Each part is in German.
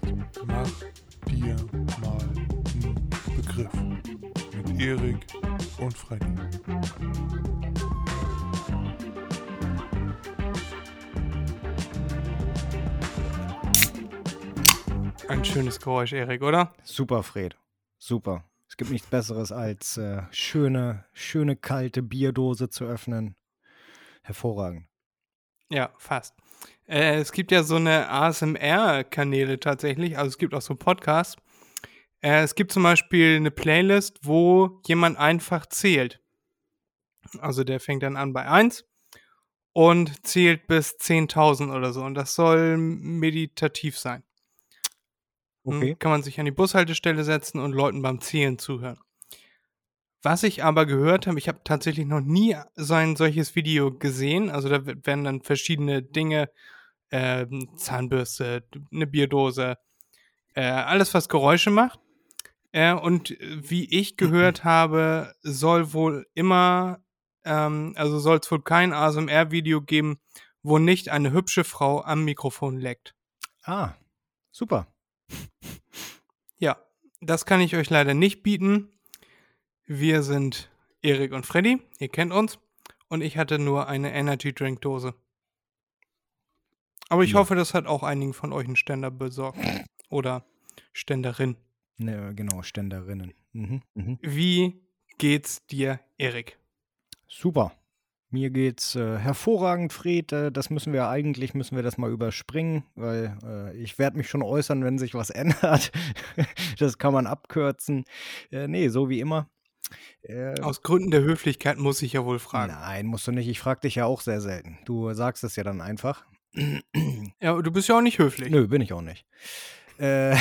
Podcast Mach dir mal einen Begriff mit Erik und Freddy. Ein schönes Geräusch, Erik, oder? Super, Fred. Super. Es gibt nichts Besseres als äh, schöne, schöne kalte Bierdose zu öffnen. Hervorragend. Ja, fast. Äh, es gibt ja so eine ASMR-Kanäle tatsächlich, also es gibt auch so Podcasts. Äh, es gibt zum Beispiel eine Playlist, wo jemand einfach zählt. Also der fängt dann an bei 1 und zählt bis 10.000 oder so. Und das soll meditativ sein. Hm, Okay. Kann man sich an die Bushaltestelle setzen und Leuten beim Zählen zuhören. Was ich aber gehört habe, ich habe tatsächlich noch nie so ein solches Video gesehen. Also da werden dann verschiedene Dinge, ähm, Zahnbürste, eine Bierdose, äh, alles was Geräusche macht. Äh, und äh, wie ich gehört habe, soll wohl immer, ähm, also soll es wohl kein ASMR-Video geben, wo nicht eine hübsche Frau am Mikrofon leckt. Ah, super. Ja, das kann ich euch leider nicht bieten. Wir sind Erik und Freddy, ihr kennt uns. Und ich hatte nur eine Energy Drink Dose. Aber ich Ja. hoffe, das hat auch einigen von euch einen Ständer besorgt. Oder Ständerin. Ne, genau, Ständerinnen. Mhm, mhm. Wie geht's dir, Erik? Super. Mir geht's äh, hervorragend, Fred. Äh, das müssen wir eigentlich, müssen wir das mal überspringen, weil äh, ich werde mich schon äußern, wenn sich was ändert. das kann man abkürzen. Äh, nee, so wie immer. Äh, Aus Gründen der Höflichkeit muss ich ja wohl fragen. nein, musst du nicht. Ich frage dich ja auch sehr selten. Du sagst es ja dann einfach. Ja, du bist ja auch nicht höflich. Nö, bin ich auch nicht. Äh,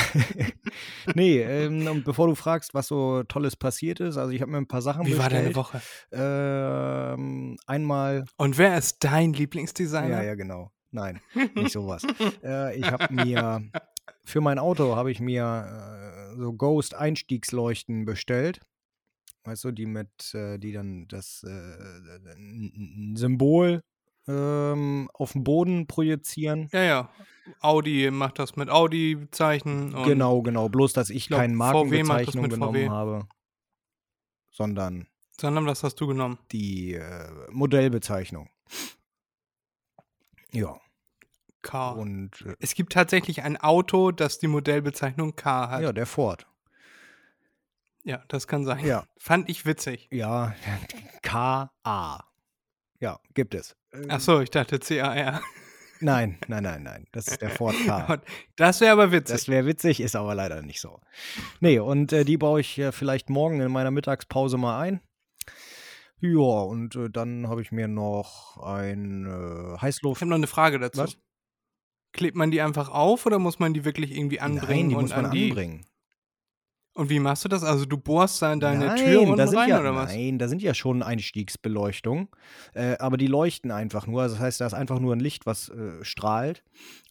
nee, ähm, und bevor du fragst, was so Tolles passiert ist, also ich habe mir ein paar Sachen Wie war deine bestellt. Woche? Ähm, einmal Und wer ist dein Lieblingsdesigner? Ja, ja, genau. Nein, nicht sowas. äh, ich habe mir für mein Auto habe ich mir äh, so Ghost Einstiegsleuchten bestellt. Weißt du, die mit, äh, die dann das äh, Symbol ähm, auf den Boden projizieren. Ja, ja. Audi macht das mit Audi-Zeichen. Genau, genau. Bloß, dass ich glaub, keine Markenbezeichnung genommen VW. habe, sondern Sondern was hast du genommen? die äh, Modellbezeichnung. Ja, K. und äh, Es gibt tatsächlich ein Auto, das die Modellbezeichnung K hat. ja, Ja, der Ford. das kann sein. Ja. Fand ich witzig. Ja, K.A. Ja, gibt es. Ach so, ich dachte CAR. Nein, nein, nein, nein. Das ist der Ford K. Das wäre aber witzig. Das wäre witzig, ist aber leider nicht so. Nee, und äh, die baue ich äh, vielleicht morgen in meiner Mittagspause mal ein. Ja, und äh, dann habe ich mir noch ein äh, ich Heißluft. habe noch eine Frage dazu. Was? Klebt man die einfach auf oder muss man die wirklich irgendwie anbringen? Nein, die muss man an die, anbringen. Und wie machst du das? Also du bohrst da in deine nein, Tür unten rein ja, oder was? Nein, da sind ja schon Einstiegsbeleuchtungen, äh, aber die leuchten einfach nur. Also das heißt, da ist einfach nur ein Licht, was äh, strahlt.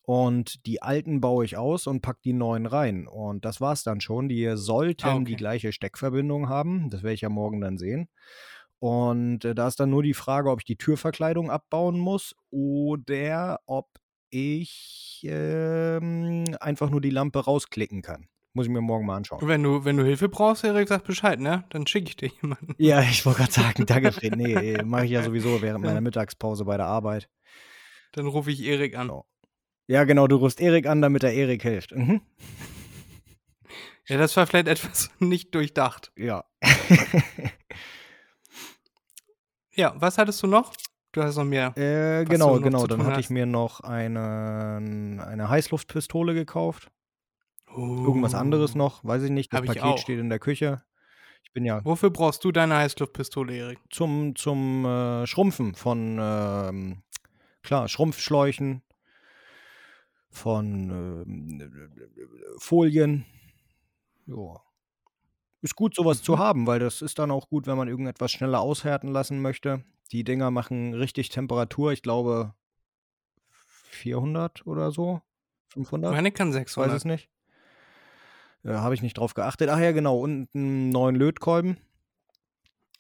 Und die alten baue ich aus und pack die neuen rein. Und das war's dann schon. Die sollten Ah, die okay. gleiche Steckverbindung haben. Das werde ich ja morgen dann sehen. Und äh, da ist dann nur die Frage, ob ich die Türverkleidung abbauen muss oder ob ich ähm, einfach nur die Lampe rausklicken kann. Muss ich mir morgen mal anschauen. Wenn du, wenn du Hilfe brauchst, Erik, sag Bescheid, ne? Dann schicke ich dir jemanden. Ja, ich wollte gerade sagen, danke Fred. Nee, mache ich ja sowieso während meiner Mittagspause bei der Arbeit. Dann rufe ich Erik an. Genau. Ja, genau, du rufst Erik an, damit er Erik hilft. Mhm. Ja, das war vielleicht etwas nicht durchdacht. Ja. Ja, was hattest du noch? Du hast noch mehr. äh, genau, noch genau. Dann hatte ich mir noch eine, eine Heißluftpistole gekauft. Irgendwas anderes noch, weiß ich nicht. Das Hab Paket steht in der Küche. Ich bin ja Wofür brauchst du deine Heißluftpistole, Erik? zum, zum äh, Schrumpfen von, ähm, klar, Schrumpfschläuchen von ähm, Folien. Ja. Ist gut, sowas zu Mhm. haben, weil das ist dann auch gut, wenn man irgendetwas schneller aushärten lassen möchte. Die Dinger machen richtig Temperatur. Ich glaube 400 oder so. 500? Meine kann Weiß 600. es nicht. Äh, Habe ich nicht drauf geachtet. Ach ja, genau. Und einen neuen Lötkolben.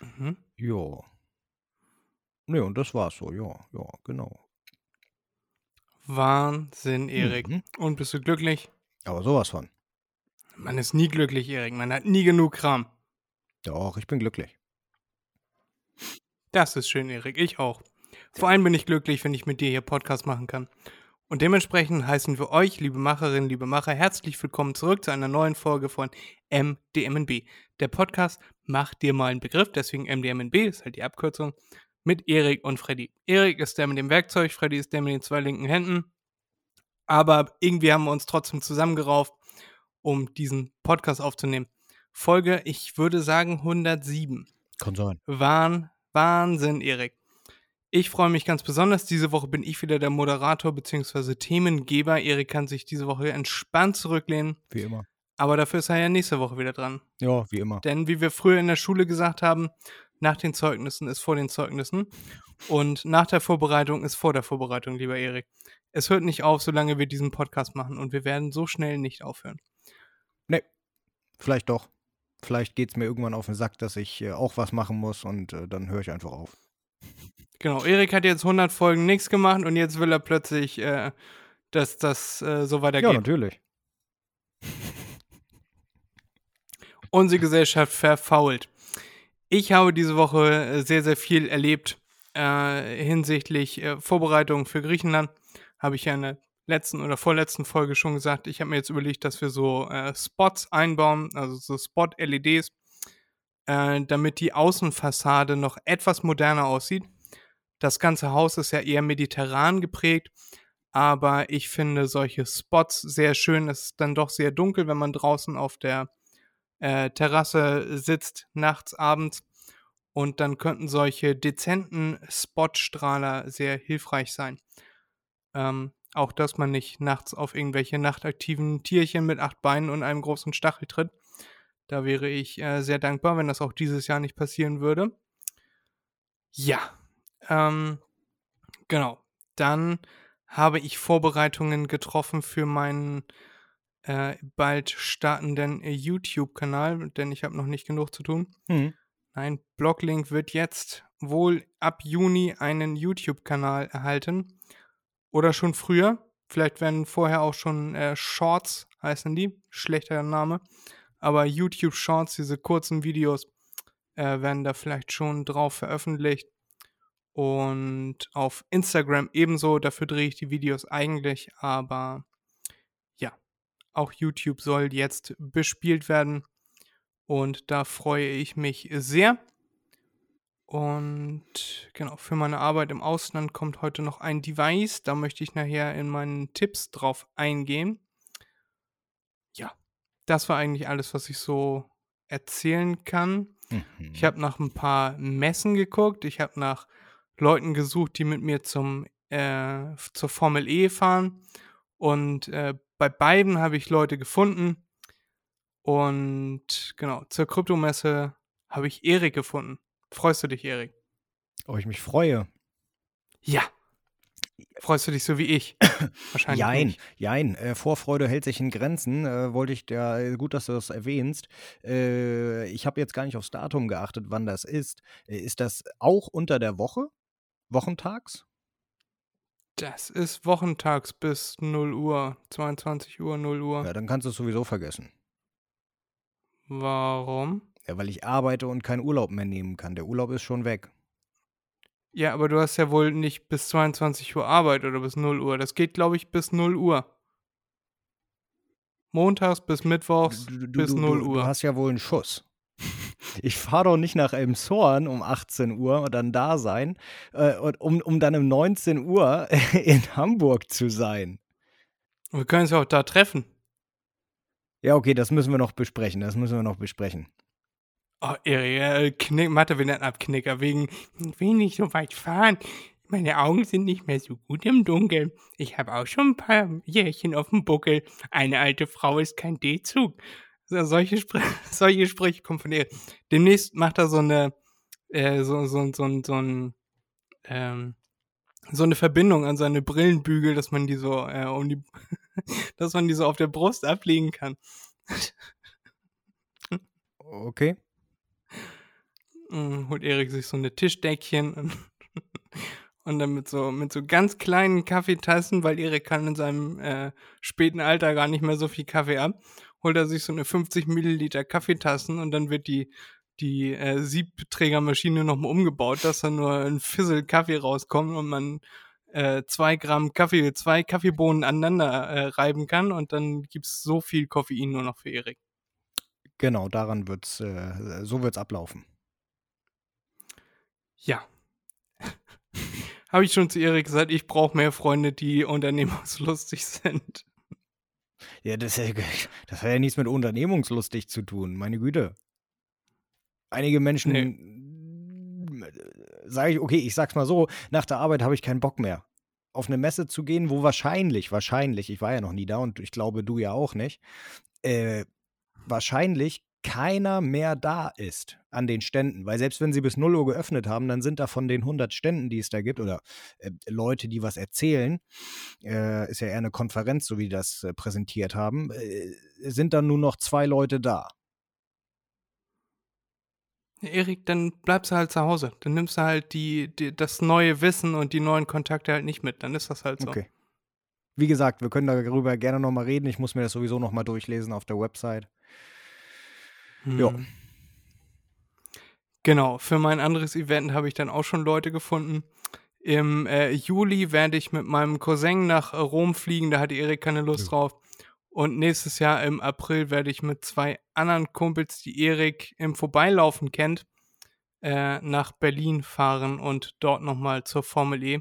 Mhm. Ja. Ne, und das war's so. Ja, ja, genau. Wahnsinn, Erik. Mhm. Und bist du glücklich? Aber sowas von. Man ist nie glücklich, Erik. Man hat nie genug Kram. Doch, ich bin glücklich. Das ist schön, Erik. Ich auch. Vor allem bin ich glücklich, wenn ich mit dir hier Podcast machen kann. Und dementsprechend heißen wir euch, liebe Macherinnen, liebe Macher, herzlich willkommen zurück zu einer neuen Folge von MDMNB. Der Podcast macht dir mal einen Begriff, deswegen MDMNB ist halt die Abkürzung, mit Erik und Freddy. Erik ist der mit dem Werkzeug, Freddy ist der mit den zwei linken Händen. Aber irgendwie haben wir uns trotzdem zusammengerauft, um diesen Podcast aufzunehmen. Folge, ich würde sagen 107. Kann sein. Wahn, Wahnsinn, Erik. Ich freue mich ganz besonders. Diese Woche bin ich wieder der Moderator bzw. Themengeber. Erik kann sich diese Woche entspannt zurücklehnen, Wie immer. aber dafür ist er ja nächste Woche wieder dran. Ja, wie immer. Denn wie wir früher in der Schule gesagt haben, nach den Zeugnissen ist vor den Zeugnissen und nach der Vorbereitung ist vor der Vorbereitung, lieber Erik. Es hört nicht auf, solange wir diesen Podcast machen und wir werden so schnell nicht aufhören. Vielleicht doch. Vielleicht geht es mir irgendwann auf den Sack, dass ich äh, auch was machen muss und äh, dann höre ich einfach auf. Genau, Erik hat jetzt 100 Folgen nichts gemacht und jetzt will er plötzlich, äh, dass das äh, so Ja, weitergeht. natürlich. Unsere Gesellschaft verfault. Ich habe diese Woche äh, sehr, sehr viel erlebt äh, hinsichtlich äh, Vorbereitungen für Griechenland. Habe ich ja in der letzten oder vorletzten Folge schon gesagt. Ich habe mir jetzt überlegt, dass wir so äh, Spots einbauen, also so Spot-LEDs, äh, damit die Außenfassade noch etwas moderner aussieht. Das ganze Haus ist ja eher mediterran geprägt, aber ich finde solche Spots sehr schön. Es ist dann doch sehr dunkel, wenn man draußen auf der äh, Terrasse sitzt, nachts, abends. Und dann könnten solche dezenten Spotstrahler sehr hilfreich sein. Ähm, auch, dass man nicht nachts auf irgendwelche nachtaktiven Tierchen mit acht Beinen und einem großen Stachel tritt. Da wäre ich äh, sehr dankbar, wenn das auch dieses Jahr nicht passieren würde. Ja, ähm, genau. Dann habe ich Vorbereitungen getroffen für meinen äh, bald startenden YouTube-Kanal, denn ich habe noch nicht genug zu tun. Mhm. Nein, Bloglink wird jetzt wohl ab Juni einen YouTube-Kanal erhalten. Oder schon früher. Vielleicht werden vorher auch schon äh, Shorts, heißen die. Schlechter Name. Aber YouTube Shorts, diese kurzen Videos, äh, werden da vielleicht schon drauf veröffentlicht. Und auf Instagram ebenso. Dafür drehe ich die Videos eigentlich. Aber ja, auch YouTube soll jetzt bespielt werden. Und da freue ich mich sehr. Und genau, für meine Arbeit im Ausland kommt heute noch ein Device. Da möchte ich nachher in meinen Tipps drauf eingehen. Das war eigentlich alles, was ich so erzählen kann. Mhm. Ich habe nach ein paar Messen geguckt. Ich habe nach Leuten gesucht, die mit mir zum, äh, zur Formel E fahren. Und äh, bei beiden habe ich Leute gefunden. Und genau, zur Kryptomesse habe ich Erik gefunden. Freust du dich, Erik? Ob ich mich freue. Ja. Freust du dich so wie ich? Wahrscheinlich Jein, nicht. jein. Äh, Vorfreude hält sich in Grenzen. Äh, wollte ich da, äh, gut, dass du das erwähnst. Äh, ich habe jetzt gar nicht aufs Datum geachtet, wann das ist. Äh, ist das auch unter der Woche? Wochentags? Das ist wochentags bis 0 Uhr, 22 Uhr, 0 Uhr. Ja, dann kannst du es sowieso vergessen. Warum? Ja, weil ich arbeite und keinen Urlaub mehr nehmen kann. Der Urlaub ist schon weg. Ja, aber du hast ja wohl nicht bis 22 Uhr Arbeit oder bis 0 Uhr. Das geht, glaube ich, bis 0 Uhr. Montags bis Mittwochs Du, du, bis du, 0 du, Uhr. du hast ja wohl einen Schuss. Ich fahre doch nicht nach Elmshorn um 18 Uhr und dann da sein, äh, um, um dann um 19 Uhr in Hamburg zu sein. Wir können uns ja auch da treffen. Ja, okay, das müssen wir noch besprechen. Das müssen wir noch besprechen. Oh, äh, Knick, Mathe, nennen ab Knicker, wegen, ich will nicht so weit fahren. meine Augen sind nicht mehr so gut im Dunkeln. Ich habe auch schon ein paar Jährchen auf dem Buckel. Eine alte Frau ist kein D-Zug. So, solche, Spr solche Sprüche kommen von ihr. Demnächst macht er so eine, äh, so, so, so, so ein, ähm, so eine Verbindung an seine Brillenbügel, dass man die so äh, um die, dass man die so auf der Brust ablegen kann. Okay. Mm, holt Erik sich so eine Tischdeckchen und, und dann mit so, mit so ganz kleinen Kaffeetassen, weil Erik kann in seinem äh, späten Alter gar nicht mehr so viel Kaffee ab, holt er sich so eine 50 Milliliter Kaffeetassen und dann wird die, die äh, Siebträgermaschine nochmal umgebaut, dass da nur ein Fissel Kaffee rauskommt und man äh, zwei Gramm Kaffee, zwei Kaffeebohnen aneinander äh, reiben kann und dann gibt's so viel Koffein nur noch für Erik. Genau, daran wird's, äh, so wird's ablaufen. Ja. Habe ich schon zu Erik gesagt, ich brauche mehr Freunde, die unternehmungslustig sind. Ja, das, das hat ja nichts mit unternehmungslustig zu tun, meine Güte. Einige Menschen, Nee. sage ich, okay, ich sag's mal so, nach der Arbeit habe ich keinen Bock mehr. Auf eine Messe zu gehen, wo wahrscheinlich, wahrscheinlich, ich war ja noch nie da und ich glaube, du ja auch nicht, äh, wahrscheinlich keiner mehr da ist an den Ständen. Weil selbst wenn sie bis 0 Uhr geöffnet haben, dann sind da von den 100 Ständen, die es da gibt, oder äh, Leute, die was erzählen, äh, ist ja eher eine Konferenz, so wie die das äh, präsentiert haben, äh, sind dann nur noch zwei Leute da. Erik, dann bleibst du halt zu Hause. Dann nimmst du halt die, die, das neue Wissen und die neuen Kontakte halt nicht mit. Dann ist das halt so. Okay. Wie gesagt, wir können darüber gerne nochmal reden. Ich muss mir das sowieso nochmal durchlesen auf der Website. Ja. Hm. Genau, für mein anderes Event habe ich dann auch schon Leute gefunden. Im äh, Juli werde ich mit meinem Cousin nach äh, Rom fliegen, da hat Erik keine Lust Ja. drauf. Und nächstes Jahr im April werde ich mit zwei anderen Kumpels, die Erik im Vorbeilaufen kennt, äh, nach Berlin fahren und dort nochmal zur Formel E.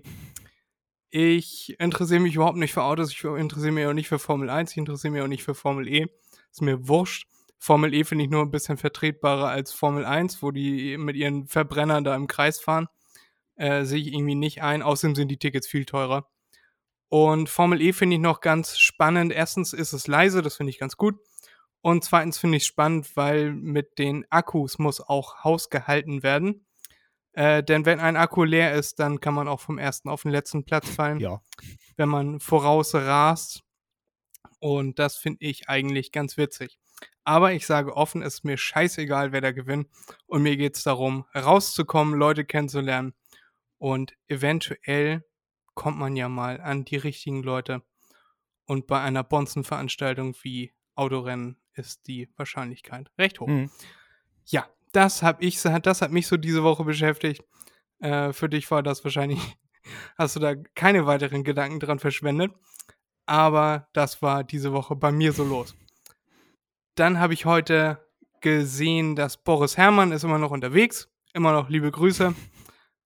Ich interessiere mich überhaupt nicht für Autos, ich interessiere mich auch nicht für Formel 1, ich interessiere mich auch nicht für Formel E. Ist mir wurscht. Formel E finde ich nur ein bisschen vertretbarer als Formel 1, wo die mit ihren Verbrennern da im Kreis fahren. Äh, sehe ich irgendwie nicht ein. Außerdem sind die Tickets viel teurer. Und Formel E finde ich noch ganz spannend. Erstens ist es leise, das finde ich ganz gut. Und zweitens finde ich es spannend, weil mit den Akkus muss auch Haus gehalten werden. Äh, denn wenn ein Akku leer ist, dann kann man auch vom ersten auf den letzten Platz fallen, Ja. wenn man vorausrast. Und das finde ich eigentlich ganz witzig. Aber ich sage offen, es ist mir scheißegal, wer da gewinnt. Und mir geht es darum, rauszukommen, Leute kennenzulernen. Und eventuell kommt man ja mal an die richtigen Leute. Und bei einer Bonzenveranstaltung wie Autorennen ist die Wahrscheinlichkeit recht hoch. Mhm. Ja, das habe ich, das hat mich so diese Woche beschäftigt. Äh, für dich war das wahrscheinlich, hast du da keine weiteren Gedanken dran verschwendet. Aber das war diese Woche bei mir so los. Dann habe ich heute gesehen, dass Boris Herrmann ist immer noch unterwegs. Immer noch liebe Grüße.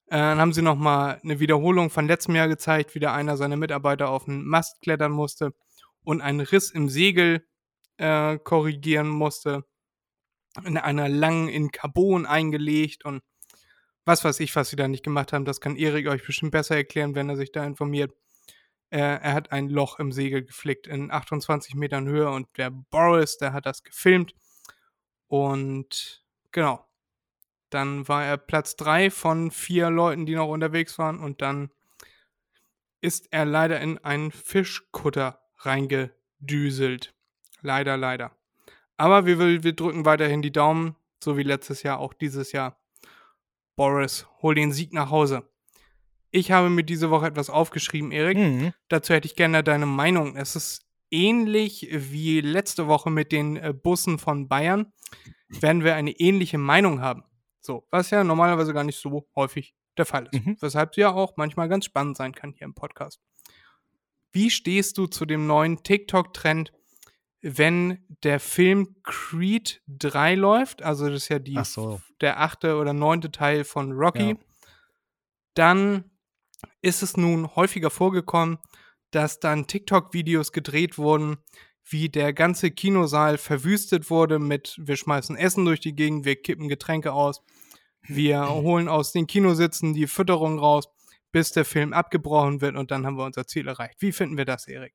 Äh, dann haben sie noch mal eine Wiederholung von letztem Jahr gezeigt, wie da einer seiner Mitarbeiter auf einen Mast klettern musste und einen Riss im Segel äh, korrigieren musste. In einer langen in Carbon eingelegt und was weiß ich, was sie da nicht gemacht haben. Das kann Erik euch bestimmt besser erklären, wenn er sich da informiert. Äh, er hat ein Loch im Segel geflickt in 28 Metern Höhe und der Boris, der hat das gefilmt. Und genau. Dann war er Platz 3 von vier Leuten, die noch unterwegs waren. Und dann ist er leider in einen Fischkutter reingedüselt. Leider, leider. Aber wir, wir drücken weiterhin die Daumen, so wie letztes Jahr, auch dieses Jahr. Boris, hol den Sieg nach Hause. Ich habe mir diese Woche etwas aufgeschrieben, Erik. Mhm. Dazu hätte ich gerne deine Meinung. Es ist ähnlich wie letzte Woche mit den äh, Bussen von Bayern. Werden wir eine ähnliche Meinung haben. So, was ja normalerweise gar nicht so häufig der Fall ist. Mhm. Weshalb sie ja auch manchmal ganz spannend sein kann hier im Podcast. Wie stehst du zu dem neuen TikTok-Trend, wenn der Film Creed 3 läuft? Also, das ist ja die, so. der achte oder neunte Teil von Rocky. Ja. Dann ist es nun häufiger vorgekommen, dass dann TikTok-Videos gedreht wurden, wie der ganze Kinosaal verwüstet wurde mit wir schmeißen Essen durch die Gegend, wir kippen Getränke aus, wir holen aus den Kinositzen die Fütterung raus, bis der Film abgebrochen wird und dann haben wir unser Ziel erreicht. Wie finden wir das, Erik?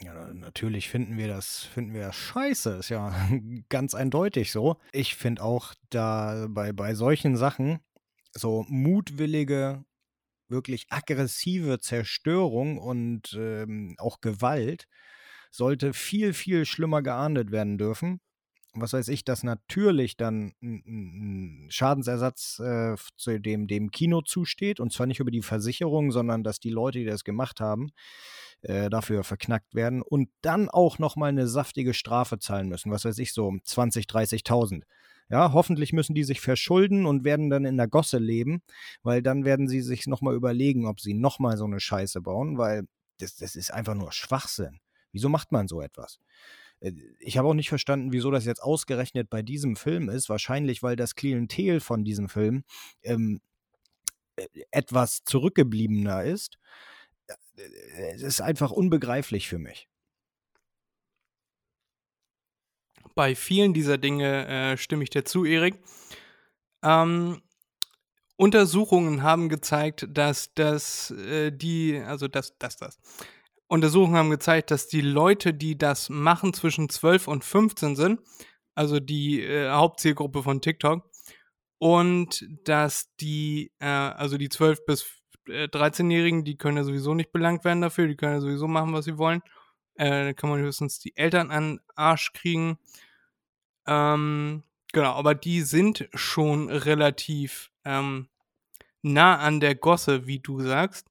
Ja, natürlich finden wir das, finden wir das scheiße. Ist ja ganz eindeutig so. Ich finde auch da bei, bei solchen Sachen so mutwillige, wirklich aggressive Zerstörung und ähm, auch Gewalt sollte viel, viel schlimmer geahndet werden dürfen. Was weiß ich, dass natürlich dann ein Schadensersatz äh, zu dem, dem Kino zusteht und zwar nicht über die Versicherung, sondern dass die Leute, die das gemacht haben, äh, dafür verknackt werden und dann auch nochmal eine saftige Strafe zahlen müssen. Was weiß ich, so 20, 30.000. Ja, hoffentlich müssen die sich verschulden und werden dann in der Gosse leben, weil dann werden sie sich nochmal überlegen, ob sie nochmal so eine Scheiße bauen, weil das, das ist einfach nur Schwachsinn. Wieso macht man so etwas? Äh, ich habe auch nicht verstanden, wieso das jetzt ausgerechnet bei diesem Film ist. Wahrscheinlich, weil das Klientel von diesem Film ähm, äh, etwas zurückgebliebener ist es ist einfach unbegreiflich für mich. Bei vielen dieser Dinge äh, stimme ich dir zu, Erik. Ähm, Untersuchungen haben gezeigt, dass das äh, die, also dass das, das. Untersuchungen haben gezeigt, dass die Leute, die das machen, zwischen 12 und 15 sind, also die äh, Hauptzielgruppe von TikTok, und dass die, äh, also die 12 bis 13-Jährigen, äh, die können ja sowieso nicht belangt werden dafür, die können ja sowieso machen, was sie wollen. Äh, kann man höchstens die Eltern an Arsch kriegen. Ähm, genau, aber die sind schon relativ ähm, nah an der Gosse, wie du sagst.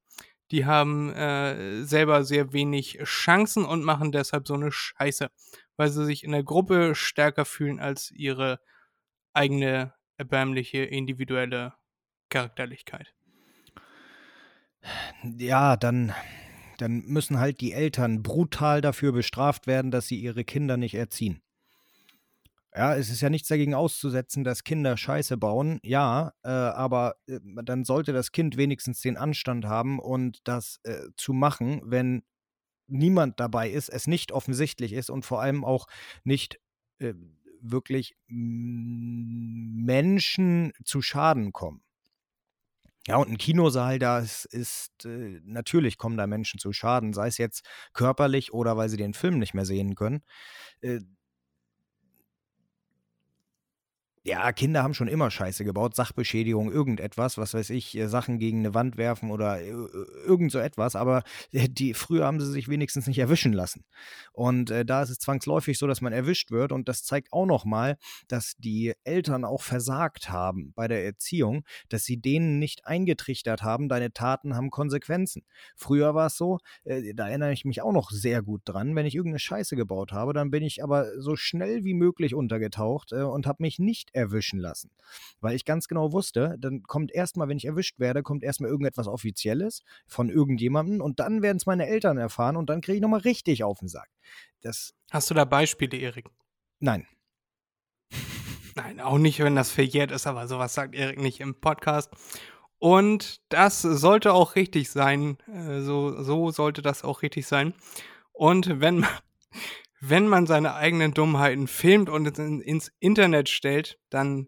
Die haben äh, selber sehr wenig Chancen und machen deshalb so eine Scheiße, weil sie sich in der Gruppe stärker fühlen als ihre eigene erbärmliche individuelle Charakterlichkeit ja, dann, dann müssen halt die Eltern brutal dafür bestraft werden, dass sie ihre Kinder nicht erziehen. Ja, es ist ja nichts dagegen auszusetzen, dass Kinder Scheiße bauen, ja, äh, aber äh, dann sollte das Kind wenigstens den Anstand haben und das äh, zu machen, wenn niemand dabei ist, es nicht offensichtlich ist und vor allem auch nicht äh, wirklich Menschen zu Schaden kommen. Ja, und ein Kinosaal, das ist, äh, natürlich kommen da Menschen zu Schaden, sei es jetzt körperlich oder weil sie den Film nicht mehr sehen können. Äh, ja, Kinder haben schon immer Scheiße gebaut, Sachbeschädigung, irgendetwas, was weiß ich, äh, Sachen gegen eine Wand werfen oder äh, irgend so etwas, aber äh, die, früher haben sie sich wenigstens nicht erwischen lassen. Und äh, da ist es zwangsläufig so, dass man erwischt wird und das zeigt auch nochmal, dass die Eltern auch versagt haben bei der Erziehung, dass sie denen nicht eingetrichtert haben, deine Taten haben Konsequenzen. Früher war es so, äh, da erinnere ich mich auch noch sehr gut dran, wenn ich irgendeine Scheiße gebaut habe, dann bin ich aber so schnell wie möglich untergetaucht äh, und habe mich nicht erwischen lassen. Weil ich ganz genau wusste, dann kommt erstmal, wenn ich erwischt werde, kommt erstmal irgendetwas Offizielles von irgendjemandem und dann werden es meine Eltern erfahren und dann kriege ich nochmal richtig auf den Sack. Das Hast du da Beispiele, Erik? Nein. Nein, auch nicht, wenn das verjährt ist, aber sowas sagt Erik nicht im Podcast. Und das sollte auch richtig sein. Äh, so, so sollte das auch richtig sein. Und wenn man, wenn man seine eigenen Dummheiten filmt und ins Internet stellt, dann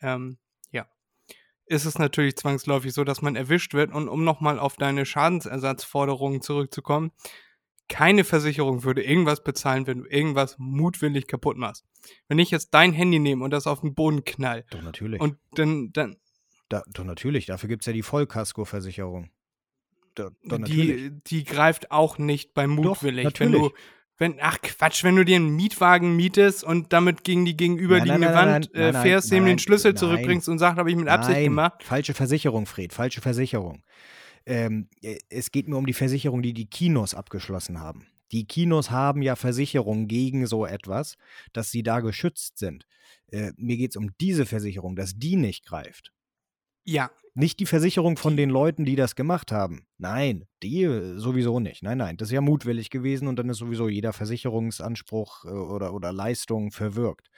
ähm, ja, ist es natürlich zwangsläufig so, dass man erwischt wird. Und um nochmal auf deine Schadensersatzforderungen zurückzukommen, keine Versicherung würde irgendwas bezahlen, wenn du irgendwas mutwillig kaputt machst. Wenn ich jetzt dein Handy nehme und das auf den Boden knall. Doch, natürlich. Und dann. dann da, doch, natürlich. Dafür gibt es ja die Vollkasko-Versicherung. Die, die greift auch nicht bei mutwillig. Doch, natürlich. Wenn du, wenn, ach Quatsch, wenn du dir einen Mietwagen mietest und damit gegen die gegenüberliegende nein, nein, Wand nein, äh, fährst, dem den Schlüssel zurückbringst und sagst, habe ich mit Absicht nein, gemacht. Falsche Versicherung, Fred, falsche Versicherung. Ähm, äh, es geht mir um die Versicherung, die die Kinos abgeschlossen haben. Die Kinos haben ja Versicherungen gegen so etwas, dass sie da geschützt sind. Äh, mir geht es um diese Versicherung, dass die nicht greift. Ja, nicht die Versicherung von den Leuten, die das gemacht haben. Nein, die äh, sowieso nicht. Nein, nein, das ist ja mutwillig gewesen und dann ist sowieso jeder Versicherungsanspruch äh, oder, oder Leistung verwirkt.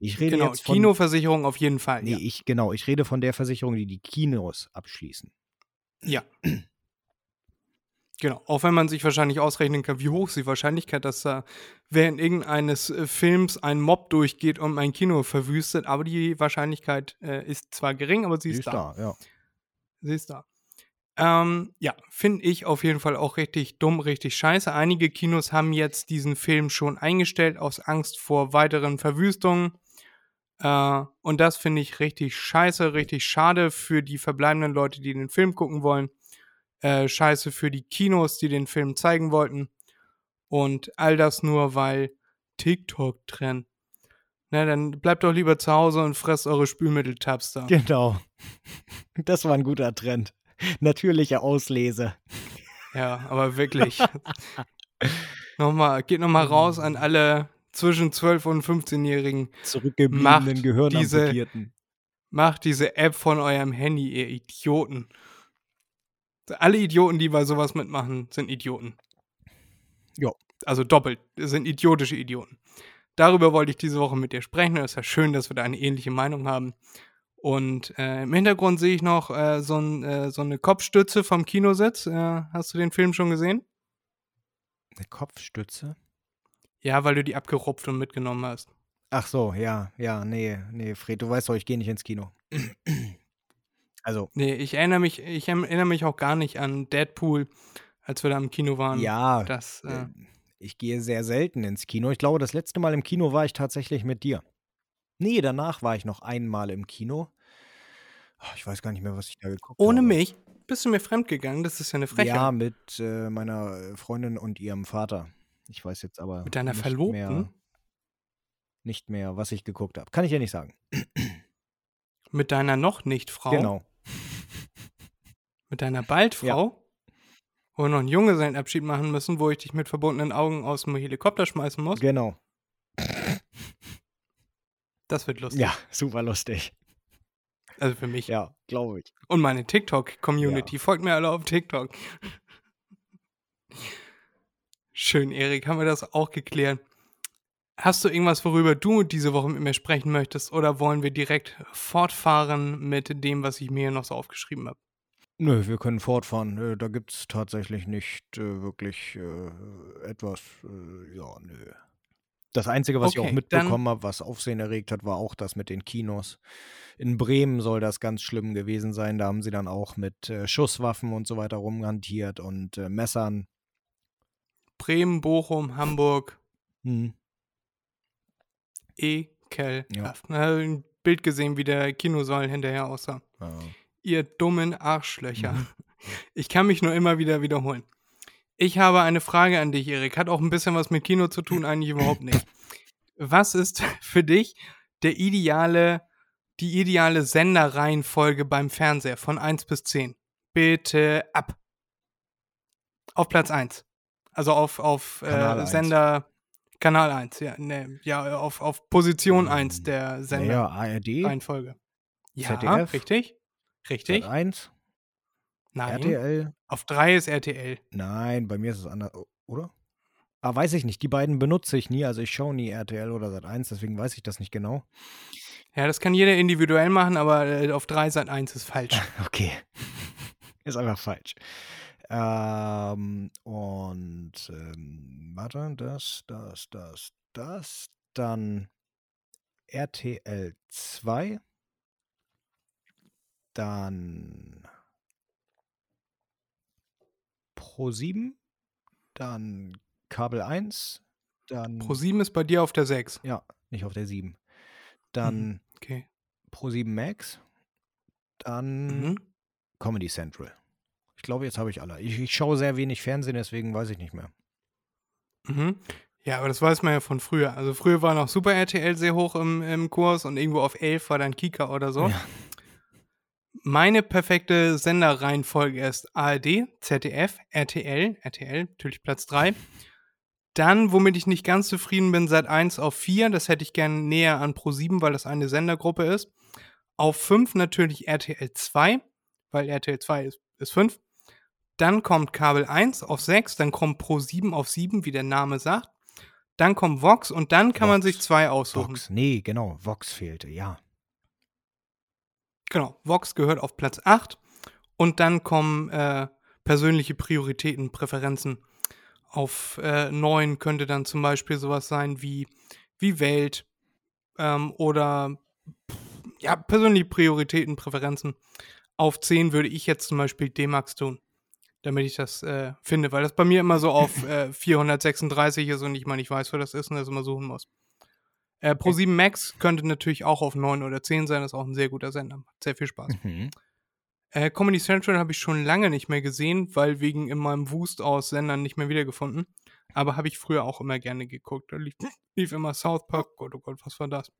Ich rede genau, jetzt von, Kinoversicherung auf jeden Fall. Nee, ja. ich, genau, ich rede von der Versicherung, die die Kinos abschließen. Ja. Genau, auch wenn man sich wahrscheinlich ausrechnen kann, wie hoch ist die Wahrscheinlichkeit, dass da während irgendeines äh, Films ein Mob durchgeht und ein Kino verwüstet, aber die Wahrscheinlichkeit äh, ist zwar gering, aber sie ist, ist da. da. ja. Sie ist da. Ähm, ja, finde ich auf jeden Fall auch richtig dumm, richtig scheiße. Einige Kinos haben jetzt diesen Film schon eingestellt aus Angst vor weiteren Verwüstungen. Äh, und das finde ich richtig scheiße, richtig schade für die verbleibenden Leute, die den Film gucken wollen. Äh, scheiße für die Kinos, die den Film zeigen wollten. Und all das nur, weil TikTok trennt. Na, dann bleibt doch lieber zu Hause und fresst eure Spülmitteltabs da. Genau. Das war ein guter Trend. Natürliche Auslese. Ja, aber wirklich. nochmal, geht nochmal raus an alle zwischen 12 und 15-Jährigen. Zurückgebliebenen diese- Gehirnamputierten. Macht diese App von eurem Handy, ihr Idioten. Alle Idioten, die bei sowas mitmachen, sind Idioten. Ja. Also doppelt, sind idiotische Idioten. Darüber wollte ich diese Woche mit dir sprechen. Es ist ja schön, dass wir da eine ähnliche Meinung haben. Und äh, im Hintergrund sehe ich noch äh, so, ein, äh, so eine Kopfstütze vom Kinositz. Äh, hast du den Film schon gesehen? Eine Kopfstütze? Ja, weil du die abgerupft und mitgenommen hast. Ach so, ja, ja, nee, nee, Fred, du weißt doch, ich gehe nicht ins Kino. Also, Nee, ich erinnere mich, ich erinnere mich auch gar nicht an Deadpool, als wir da im Kino waren. ja, Das, äh, äh, ich gehe sehr selten ins Kino. Ich glaube, das letzte Mal im Kino war ich tatsächlich mit dir. Nee, danach war ich noch einmal im Kino. Ah, Ich weiß gar nicht mehr, was ich da geguckt ohne habe. mich bist du mir fremdgegangen. Das ist ja eine Frechheit. Ja, mit äh, meiner Freundin und ihrem Vater. Ich weiß jetzt aber Mit deiner nicht Verlobten? mehr, nicht mehr, was ich geguckt habe. Kann ich ja nicht sagen. Mit deiner noch nicht Frau. Genau. Mit deiner Baldfrau. Wo wir noch einen Junggesellenabschied machen müssen, wo ich dich mit verbundenen Augen aus dem Helikopter schmeißen muss. Genau. Das wird lustig. Ja, super lustig. Also für mich. Ja, glaube ich. Und meine TikTok-Community. Folgt mir alle auf TikTok. Schön, Erik. Haben wir das auch geklärt? Hast du irgendwas, worüber du diese Woche mit mir sprechen möchtest? Oder wollen wir direkt fortfahren mit dem, was ich mir hier noch so aufgeschrieben habe? Nö, wir können fortfahren. Äh, Da gibt es tatsächlich nicht äh, wirklich äh, etwas. Äh, ja, nö. Das Einzige, was ich Okay, auch dann- mitbekommen habe, was Aufsehen erregt hat, war auch das mit den Kinos. In Bremen soll das ganz schlimm gewesen sein. Da haben sie dann auch mit äh, Schusswaffen und so weiter rumhantiert und äh, Messern. Bremen, Bochum, Hamburg. Hm. Ekelhaft. Ja. Ein Bild gesehen, wie der Kinosaal hinterher aussah. Ja. Ihr dummen Arschlöcher. Mhm. Ich kann mich nur immer wieder wiederholen. Ich habe eine Frage an dich, Erik. Hat auch ein bisschen was mit Kino zu tun, eigentlich überhaupt nicht. Was ist für dich der ideale, die ideale Senderreihenfolge beim Fernseher von 1 bis 10? Bitte ab. Auf Platz 1. Also auf, auf Kanal äh, 1. Sender Kanal 1, ja, ne, ja auf, auf Position 1 der Naja, ARD, Senderreihenfolge. Ja, ZDF, richtig. Richtig. Sat 1, Nein. RTL. Auf 3 ist RTL. Nein, bei mir ist es anders, oder? Ah, weiß ich nicht. Die beiden benutze ich nie. Also ich schaue nie RTL oder Sat 1, deswegen weiß ich das nicht genau. Ja, das kann jeder individuell machen, aber äh, auf 3 Sat 1 ist falsch. Okay. Ist einfach falsch. Ähm, und ähm, warte, das, das, das, das. Dann RTL 2. Dann Pro 7. Dann Kabel 1. Dann. Pro 7 ist bei dir auf der 6. Ja, nicht auf der 7. Dann Okay. Pro 7 Max. Dann Mhm. Comedy Central. Ich glaube, jetzt habe ich alle. Ich, ich schaue sehr wenig Fernsehen, deswegen weiß ich nicht mehr. Mhm. Ja, aber das weiß man ja von früher. Also früher war noch Super RTL sehr hoch im, im Kurs und irgendwo auf 11 war dann Kika oder so. Ja. Meine perfekte Senderreihenfolge ist ARD, ZDF, RTL, RTL, natürlich Platz 3. Dann, womit ich nicht ganz zufrieden bin, Sat 1 auf 4. Das hätte ich gerne näher an Pro 7, weil das eine Sendergruppe ist. Auf 5 natürlich RTL 2, weil RTL 2 ist, ist 5. Dann kommt Kabel 1 auf 6, dann kommt Pro 7 auf 7, wie der Name sagt. Dann kommt Vox und dann kann man Vox. sich zwei aussuchen. Vox. Nee, genau. Vox fehlte, ja. Genau, Vox gehört auf Platz 8 und dann kommen äh, persönliche Prioritäten, Präferenzen. Auf äh, 9 könnte dann zum Beispiel sowas sein wie, wie Welt ähm, oder ja, persönliche Prioritäten, Präferenzen. auf 10 würde ich jetzt zum Beispiel D-Max tun, damit ich das äh, finde, weil das bei mir immer so auf äh, 436 ist und ich mal nicht weiß, wo das ist und das immer suchen muss. Äh, Pro7 Max könnte natürlich auch auf 9 oder 10 sein, das ist auch ein sehr guter Sender. Macht sehr viel Spaß. Mhm. Äh, Comedy Central habe ich schon lange nicht mehr gesehen, weil wegen in meinem Wust aus Sendern nicht mehr wiedergefunden. Aber habe ich früher auch immer gerne geguckt. Da lief, lief immer South Park. Gott, oh Gott, was war das?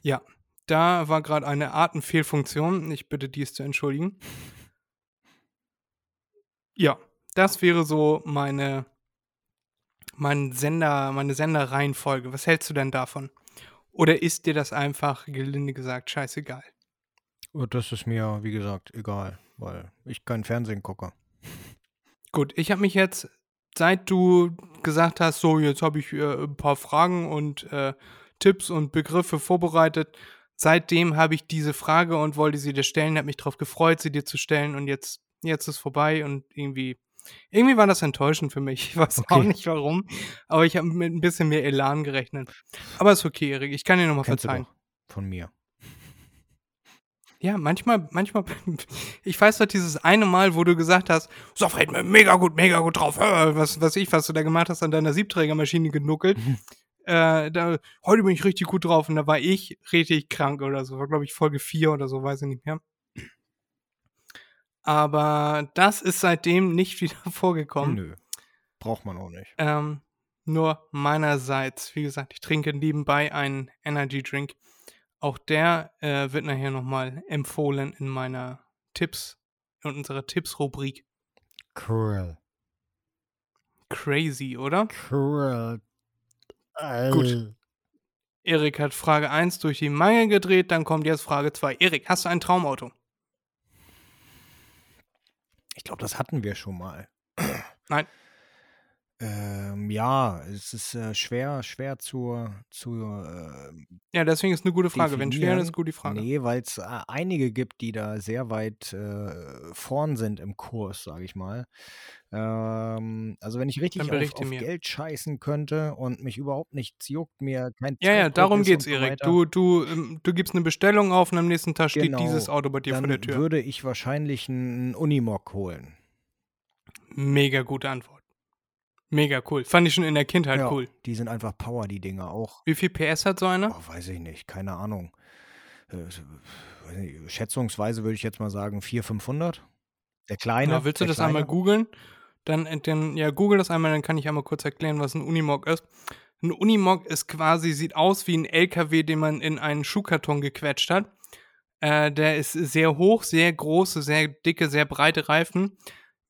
Ja, da war gerade eine Artenfehlfunktion. Ich bitte dies zu entschuldigen. Ja, das wäre so meine, mein Sender, meine Senderreihenfolge. Was hältst du denn davon? Oder ist dir das einfach, gelinde gesagt, scheißegal? Und das ist mir, wie gesagt, egal, weil ich kein Fernsehen gucke. Gut, ich habe mich jetzt, seit du gesagt hast, so, jetzt habe ich äh, ein paar Fragen und äh, Tipps und Begriffe vorbereitet. Seitdem habe ich diese Frage und wollte sie dir stellen, habe mich darauf gefreut, sie dir zu stellen und jetzt, jetzt ist vorbei und irgendwie, irgendwie war das enttäuschend für mich. Ich weiß auch Okay. nicht warum, aber ich habe mit ein bisschen mehr Elan gerechnet. Aber ist okay, Erik, ich kann dir nochmal verzeihen. von mir. Ja, manchmal, manchmal, ich weiß doch dieses eine Mal, wo du gesagt hast, so, Fred, mega gut, mega gut drauf, was, was ich, was du da gemacht hast, an deiner Siebträgermaschine genuckelt. äh, da, heute bin ich richtig gut drauf und da war ich richtig krank oder so, war glaube ich Folge 4 oder so, weiß ich nicht mehr. Aber das ist seitdem nicht wieder vorgekommen. Nö. Braucht man auch nicht. Ähm, nur meinerseits, wie gesagt, ich trinke nebenbei einen Energy Drink. Auch der äh, wird nachher nochmal empfohlen in meiner Tipps, in unserer Tipps-Rubrik. Cool. Crazy, oder? Cool. Gut. Erik hat Frage 1 durch die Mangel gedreht, dann kommt jetzt Frage 2. Erik, hast du ein Traumauto? Ich glaube, das hatten wir schon mal. Nein. Ähm, ja, es ist äh, schwer, schwer zu, zu äh, Ja, deswegen ist eine gute Frage. Wenn schwer, definieren. ist gut die Frage. Nee, weil es äh, einige gibt, die da sehr weit äh, vorn sind im Kurs, sage ich mal. Ähm, also wenn ich richtig auf, auf. Geld scheißen könnte und mich überhaupt nichts juckt, mir kein Ja, ja, darum geht's, und so Erik. Du, du, ähm, du gibst eine Bestellung auf und am nächsten Tag steht Genau, dieses Auto bei dir vor der Tür. würde ich wahrscheinlich einen Unimog holen. Mega gute Antwort. Mega cool. Fand ich schon in der Kindheit ja, cool. die sind einfach Power, die Dinger auch. Wie viel PS hat so einer? Oh, weiß ich nicht, keine Ahnung. Äh, nicht, schätzungsweise würde ich jetzt mal sagen 400, 500. Der kleine. Ja, willst du das einmal kleine. googeln? Dann, äh, dann, ja, google das einmal, dann kann ich einmal kurz erklären, was ein Unimog ist. Ein Unimog ist quasi, sieht aus wie ein LKW, den man in einen Schuhkarton gequetscht hat. Äh, der ist sehr hoch, sehr große, sehr dicke, sehr breite Reifen.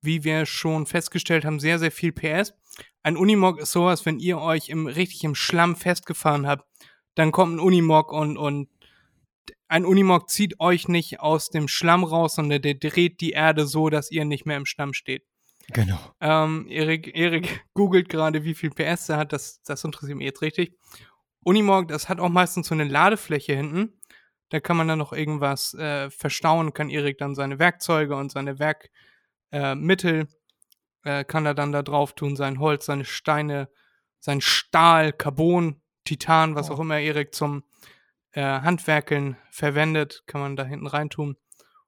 Wie wir schon festgestellt haben, sehr, sehr viel PS. Ein Unimog ist sowas, wenn ihr euch im, richtig im Schlamm festgefahren habt, dann kommt ein Unimog und, und ein Unimog zieht euch nicht aus dem Schlamm raus, sondern der dreht die Erde so, dass ihr nicht mehr im Schlamm steht. Genau. Ähm, Erik, Erik googelt gerade, wie viel PS er hat. Das, das interessiert mich jetzt richtig. Unimog, das hat auch meistens so eine Ladefläche hinten. Da kann man dann noch irgendwas äh, verstauen, kann Erik dann seine Werkzeuge und seine Werkmittel äh, äh, kann er dann da drauf tun, sein Holz, seine Steine, sein Stahl, Carbon, Titan, was Oh. auch immer Erik zum äh, Handwerkeln verwendet, kann man da hinten reintun.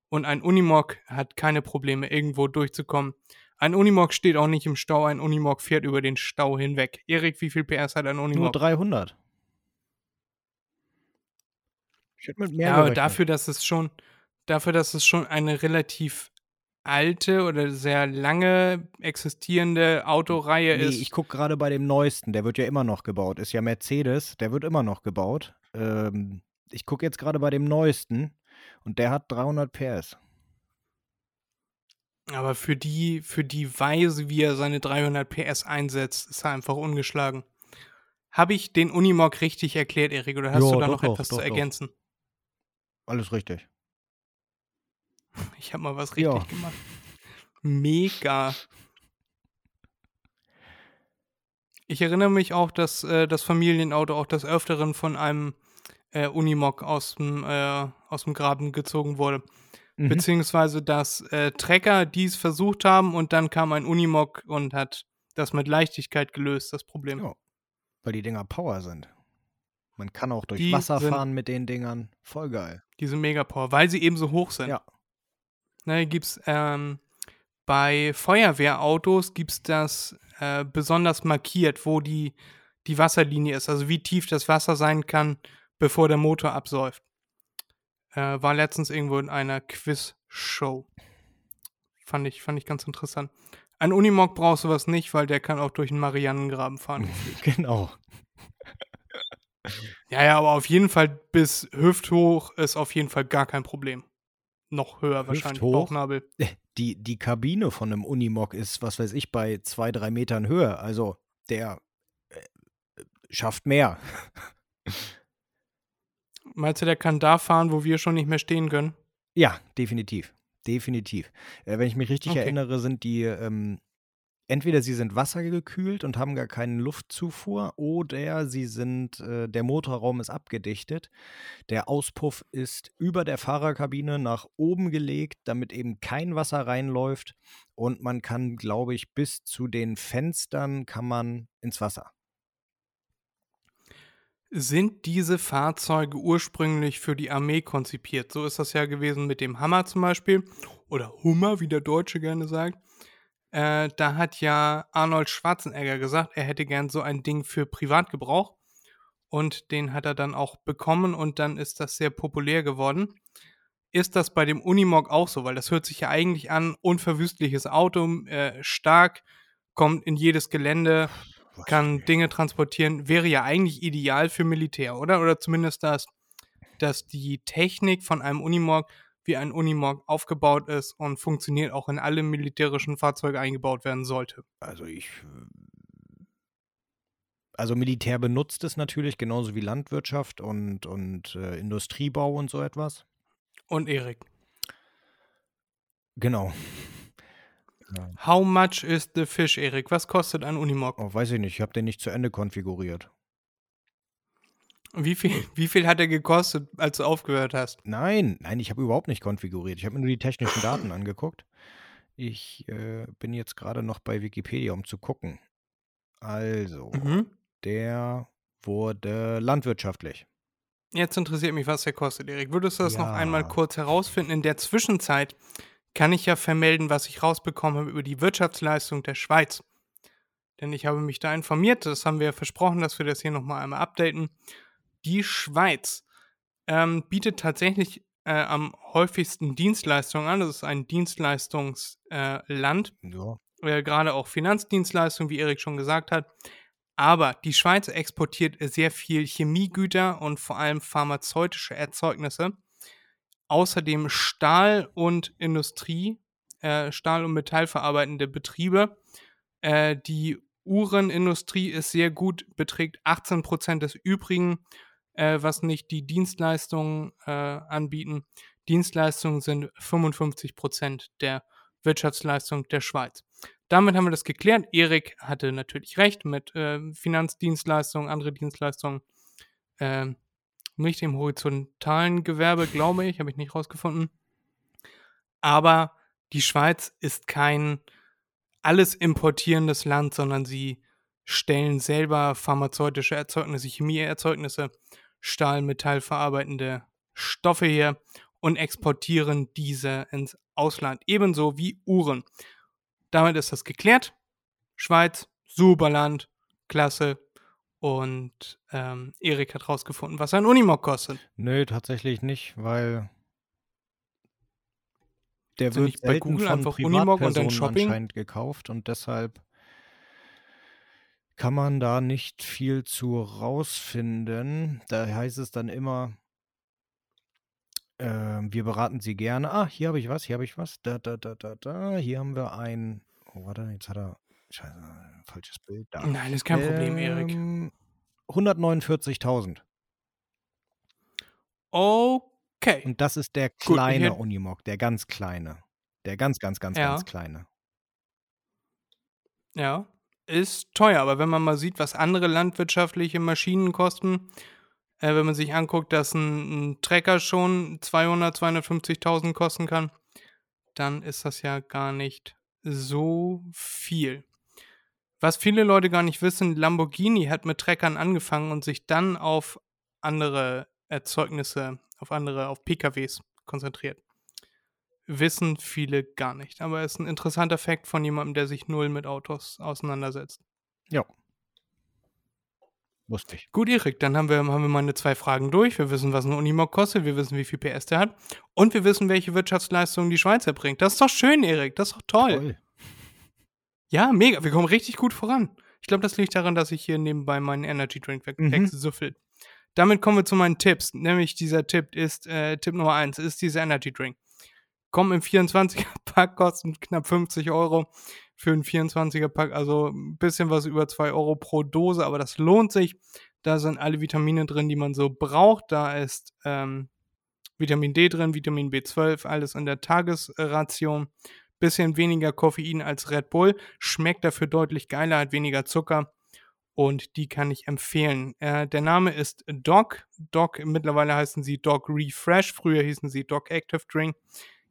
Und ein Unimog hat keine Probleme, irgendwo durchzukommen. Ein Unimog steht auch nicht im Stau, ein Unimog fährt über den Stau hinweg. Erik, wie viel PS hat ein Nur Unimog? 300. Ich hätte mit mehr Ja, aber dafür, dass es schon, dafür, dass es schon eine relativ alte oder sehr lange existierende Autoreihe Nee, ist. ich gucke gerade bei dem neuesten, der wird ja immer noch gebaut. Ist ja Mercedes, der wird immer noch gebaut. Ähm, ich gucke jetzt gerade bei dem neuesten und der hat 300 PS. Aber für die, für die Weise, wie er seine 300 PS einsetzt, ist er einfach ungeschlagen. Habe ich den Unimog richtig erklärt, Erik, oder hast Ja, du da doch, noch etwas doch, zu doch. ergänzen? Alles richtig. Ich habe mal was Ja. richtig gemacht. Mega. Ich erinnere mich auch, dass äh, das Familienauto auch des Öfteren von einem äh, Unimog aus dem, äh, aus dem Graben gezogen wurde. Mhm. Beziehungsweise, dass äh, Trecker dies versucht haben und dann kam ein Unimog und hat das mit Leichtigkeit gelöst, das Problem. Ja, weil die Dinger Power sind. Man kann auch durch Die Wasser fahren mit den Dingern. Voll geil. Diese Megapower, weil sie eben so hoch sind. Ja. Ne, gibt's, ähm, bei Feuerwehrautos gibt's das äh, besonders markiert, wo die, die Wasserlinie ist, also wie tief das Wasser sein kann, bevor der Motor absäuft. Äh, war letztens irgendwo in einer Quiz-Show. Fand ich, fand ich ganz interessant. Ein Unimog brauchst du was nicht, weil der kann auch durch den Marianengraben fahren. Genau. ja, ja, aber auf jeden Fall bis hüfthoch ist auf jeden Fall gar kein Problem. Noch höher wahrscheinlich, Hüfthoch? Bauchnabel. Die, die Kabine von einem Unimog ist, was weiß ich, bei zwei, drei Metern Höhe. Also der äh, schafft mehr. Meinst du, der kann da fahren, wo wir schon nicht mehr stehen können? Ja, definitiv. Definitiv. Äh, wenn ich mich richtig Okay. erinnere, sind die ähm, entweder sie sind wassergekühlt und haben gar keine Luftzufuhr oder sie sind, äh, der Motorraum ist abgedichtet. Der Auspuff ist über der Fahrerkabine nach oben gelegt, damit eben kein Wasser reinläuft und man kann, glaube ich, bis zu den Fenstern kann man ins Wasser. Sind diese Fahrzeuge ursprünglich für die Armee konzipiert? So ist das ja gewesen mit dem Hammer zum Beispiel. Oder Hummer, wie der Deutsche gerne sagt. Äh, da hat ja Arnold Schwarzenegger gesagt, er hätte gern so ein Ding für Privatgebrauch. Und den hat er dann auch bekommen und dann ist das sehr populär geworden. Ist das bei dem Unimog auch so? Weil das hört sich ja eigentlich an, unverwüstliches Auto, äh, stark, kommt in jedes Gelände, kann Dinge transportieren, wäre ja eigentlich ideal für Militär, oder? Oder zumindest das, dass die Technik von einem Unimog wie ein Unimog aufgebaut ist und funktioniert, auch in alle militärischen Fahrzeuge eingebaut werden sollte. Also ich. Also Militär benutzt es natürlich, genauso wie Landwirtschaft und, und äh, Industriebau und so etwas. Und Erik, Genau. how much is the fish, Erik? Was kostet ein Unimog? Oh, weiß ich nicht, ich habe den nicht zu Ende konfiguriert. Wie viel, wie viel hat er gekostet, als du aufgehört hast? Nein, nein, ich habe überhaupt nicht konfiguriert. Ich habe mir nur die technischen Daten angeguckt. Ich äh, bin jetzt gerade noch bei Wikipedia, um zu gucken. Also, Mhm. der wurde landwirtschaftlich. Jetzt interessiert mich, was der kostet, Erik. Würdest du das noch einmal Ja. kurz herausfinden? In der Zwischenzeit kann ich ja vermelden, was ich rausbekommen habe über die Wirtschaftsleistung der Schweiz. Denn ich habe mich da informiert, das haben wir ja versprochen, dass wir das hier nochmal einmal updaten. Die Schweiz ähm, bietet tatsächlich äh, am häufigsten Dienstleistungen an. Das ist ein Dienstleistungsland. Äh, Ja. äh, gerade auch Finanzdienstleistungen, wie Erik schon gesagt hat. Aber die Schweiz exportiert sehr viel Chemiegüter und vor allem pharmazeutische Erzeugnisse. Außerdem Stahl und Industrie, äh, Stahl- und Metallverarbeitende Betriebe. Äh, die Uhrenindustrie ist sehr gut, beträgt 18% des Übrigen, äh, was nicht die Dienstleistungen äh, anbieten. Dienstleistungen sind 55% der Wirtschaftsleistung der Schweiz. Damit haben wir das geklärt. Erik hatte natürlich recht mit äh, Finanzdienstleistungen, andere Dienstleistungen. ähm, nicht im horizontalen Gewerbe, glaube ich, habe ich nicht rausgefunden. Aber die Schweiz ist kein alles importierendes Land, sondern sie stellen selber pharmazeutische Erzeugnisse, Chemieerzeugnisse, Stahl, Metall verarbeitende Stoffe her und exportieren diese ins Ausland. Ebenso wie Uhren. Damit ist das geklärt. Schweiz, super Land, klasse. Und ähm, Erik hat rausgefunden, was ein Unimog kostet. Nö, tatsächlich nicht, weil der Sind wird nicht bei Google von einfach Unimog und dann Shopping? anscheinend gekauft und deshalb kann man da nicht viel zu rausfinden. Da heißt es dann immer, ähm, wir beraten Sie gerne. Ah, hier habe ich was, hier habe ich was. Da, da, da, da, da. Hier haben wir ein. Oh, warte, jetzt hat er. Scheiße, falsches Bild da. Nein, ist kein Problem, Erik. Ähm, 149.000. Okay. Und das ist der Gut, kleine hier- Unimog, der ganz kleine. Der ganz, ganz, ganz, Ja. ganz kleine. Ja, ist teuer, aber wenn man mal sieht, was andere landwirtschaftliche Maschinen kosten, äh, wenn man sich anguckt, dass ein, ein Trecker schon 200, 250.000 kosten kann, dann ist das ja gar nicht so viel. Was viele Leute gar nicht wissen, Lamborghini hat mit Treckern angefangen und sich dann auf andere Erzeugnisse, auf andere, auf PKWs konzentriert. Wissen viele gar nicht. Aber ist ein interessanter Fakt von jemandem, der sich null mit Autos auseinandersetzt. Ja. Wusste ich. Gut, Erik, dann haben wir, haben wir meine zwei Fragen durch. Wir wissen, was ein Unimog kostet, wir wissen, wie viel PS der hat und wir wissen, welche Wirtschaftsleistungen die Schweiz erbringt. Das ist doch schön, Erik, das ist doch toll. Toll. Ja, mega, wir kommen richtig gut voran. Ich glaube, das liegt daran, dass ich hier nebenbei meinen Energy Drink weg Mhm. Damit kommen wir zu meinen Tipps. Nämlich dieser Tipp ist, äh, Tipp Nummer 1 ist dieser Energy Drink. Kommt im 24er-Pack, kostet knapp 50 Euro für einen 24er-Pack, also ein bisschen was über 2 Euro pro Dose, aber das lohnt sich. Da sind alle Vitamine drin, die man so braucht. Da ist ähm, Vitamin D drin, Vitamin B12, alles in der Tagesration. Bisschen weniger Koffein als Red Bull, schmeckt dafür deutlich geiler, hat weniger Zucker und die kann ich empfehlen. Äh, der Name ist Doc. Doc, mittlerweile heißen sie Doc Refresh, früher hießen sie Doc Active Drink,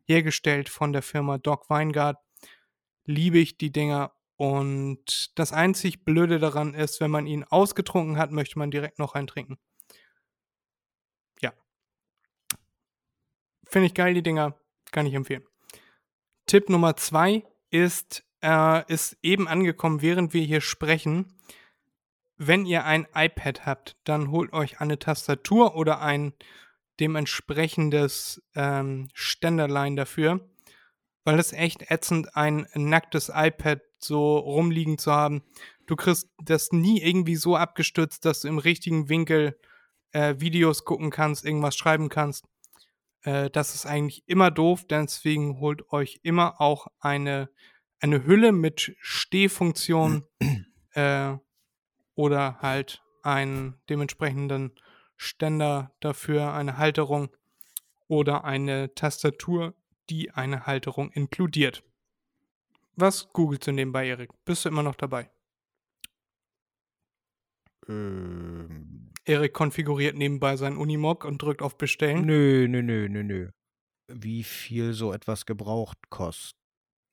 hergestellt von der Firma Doc Weingart. Liebe ich die Dinger und das einzig Blöde daran ist, wenn man ihn ausgetrunken hat, möchte man direkt noch einen trinken. Ja. Finde ich geil, die Dinger, kann ich empfehlen. Tipp Nummer zwei ist, äh, ist eben angekommen, während wir hier sprechen. Wenn ihr ein iPad habt, dann holt euch eine Tastatur oder ein dementsprechendes ähm, Ständerlein dafür, weil es echt ätzend, ein nacktes iPad so rumliegen zu haben. Du kriegst das nie irgendwie so abgestützt, dass du im richtigen Winkel äh, Videos gucken kannst, irgendwas schreiben kannst. Äh, das ist eigentlich immer doof, deswegen holt euch immer auch eine, eine Hülle mit Stehfunktion äh, oder halt einen dementsprechenden Ständer dafür, eine Halterung oder eine Tastatur, die eine Halterung inkludiert. Was googelst du nebenbei, Erik? Bist du immer noch dabei? Ähm, Erik konfiguriert nebenbei seinen Unimog und drückt auf Bestellen. nö, nö, nö, nö, nö. Wie viel so etwas gebraucht kostet.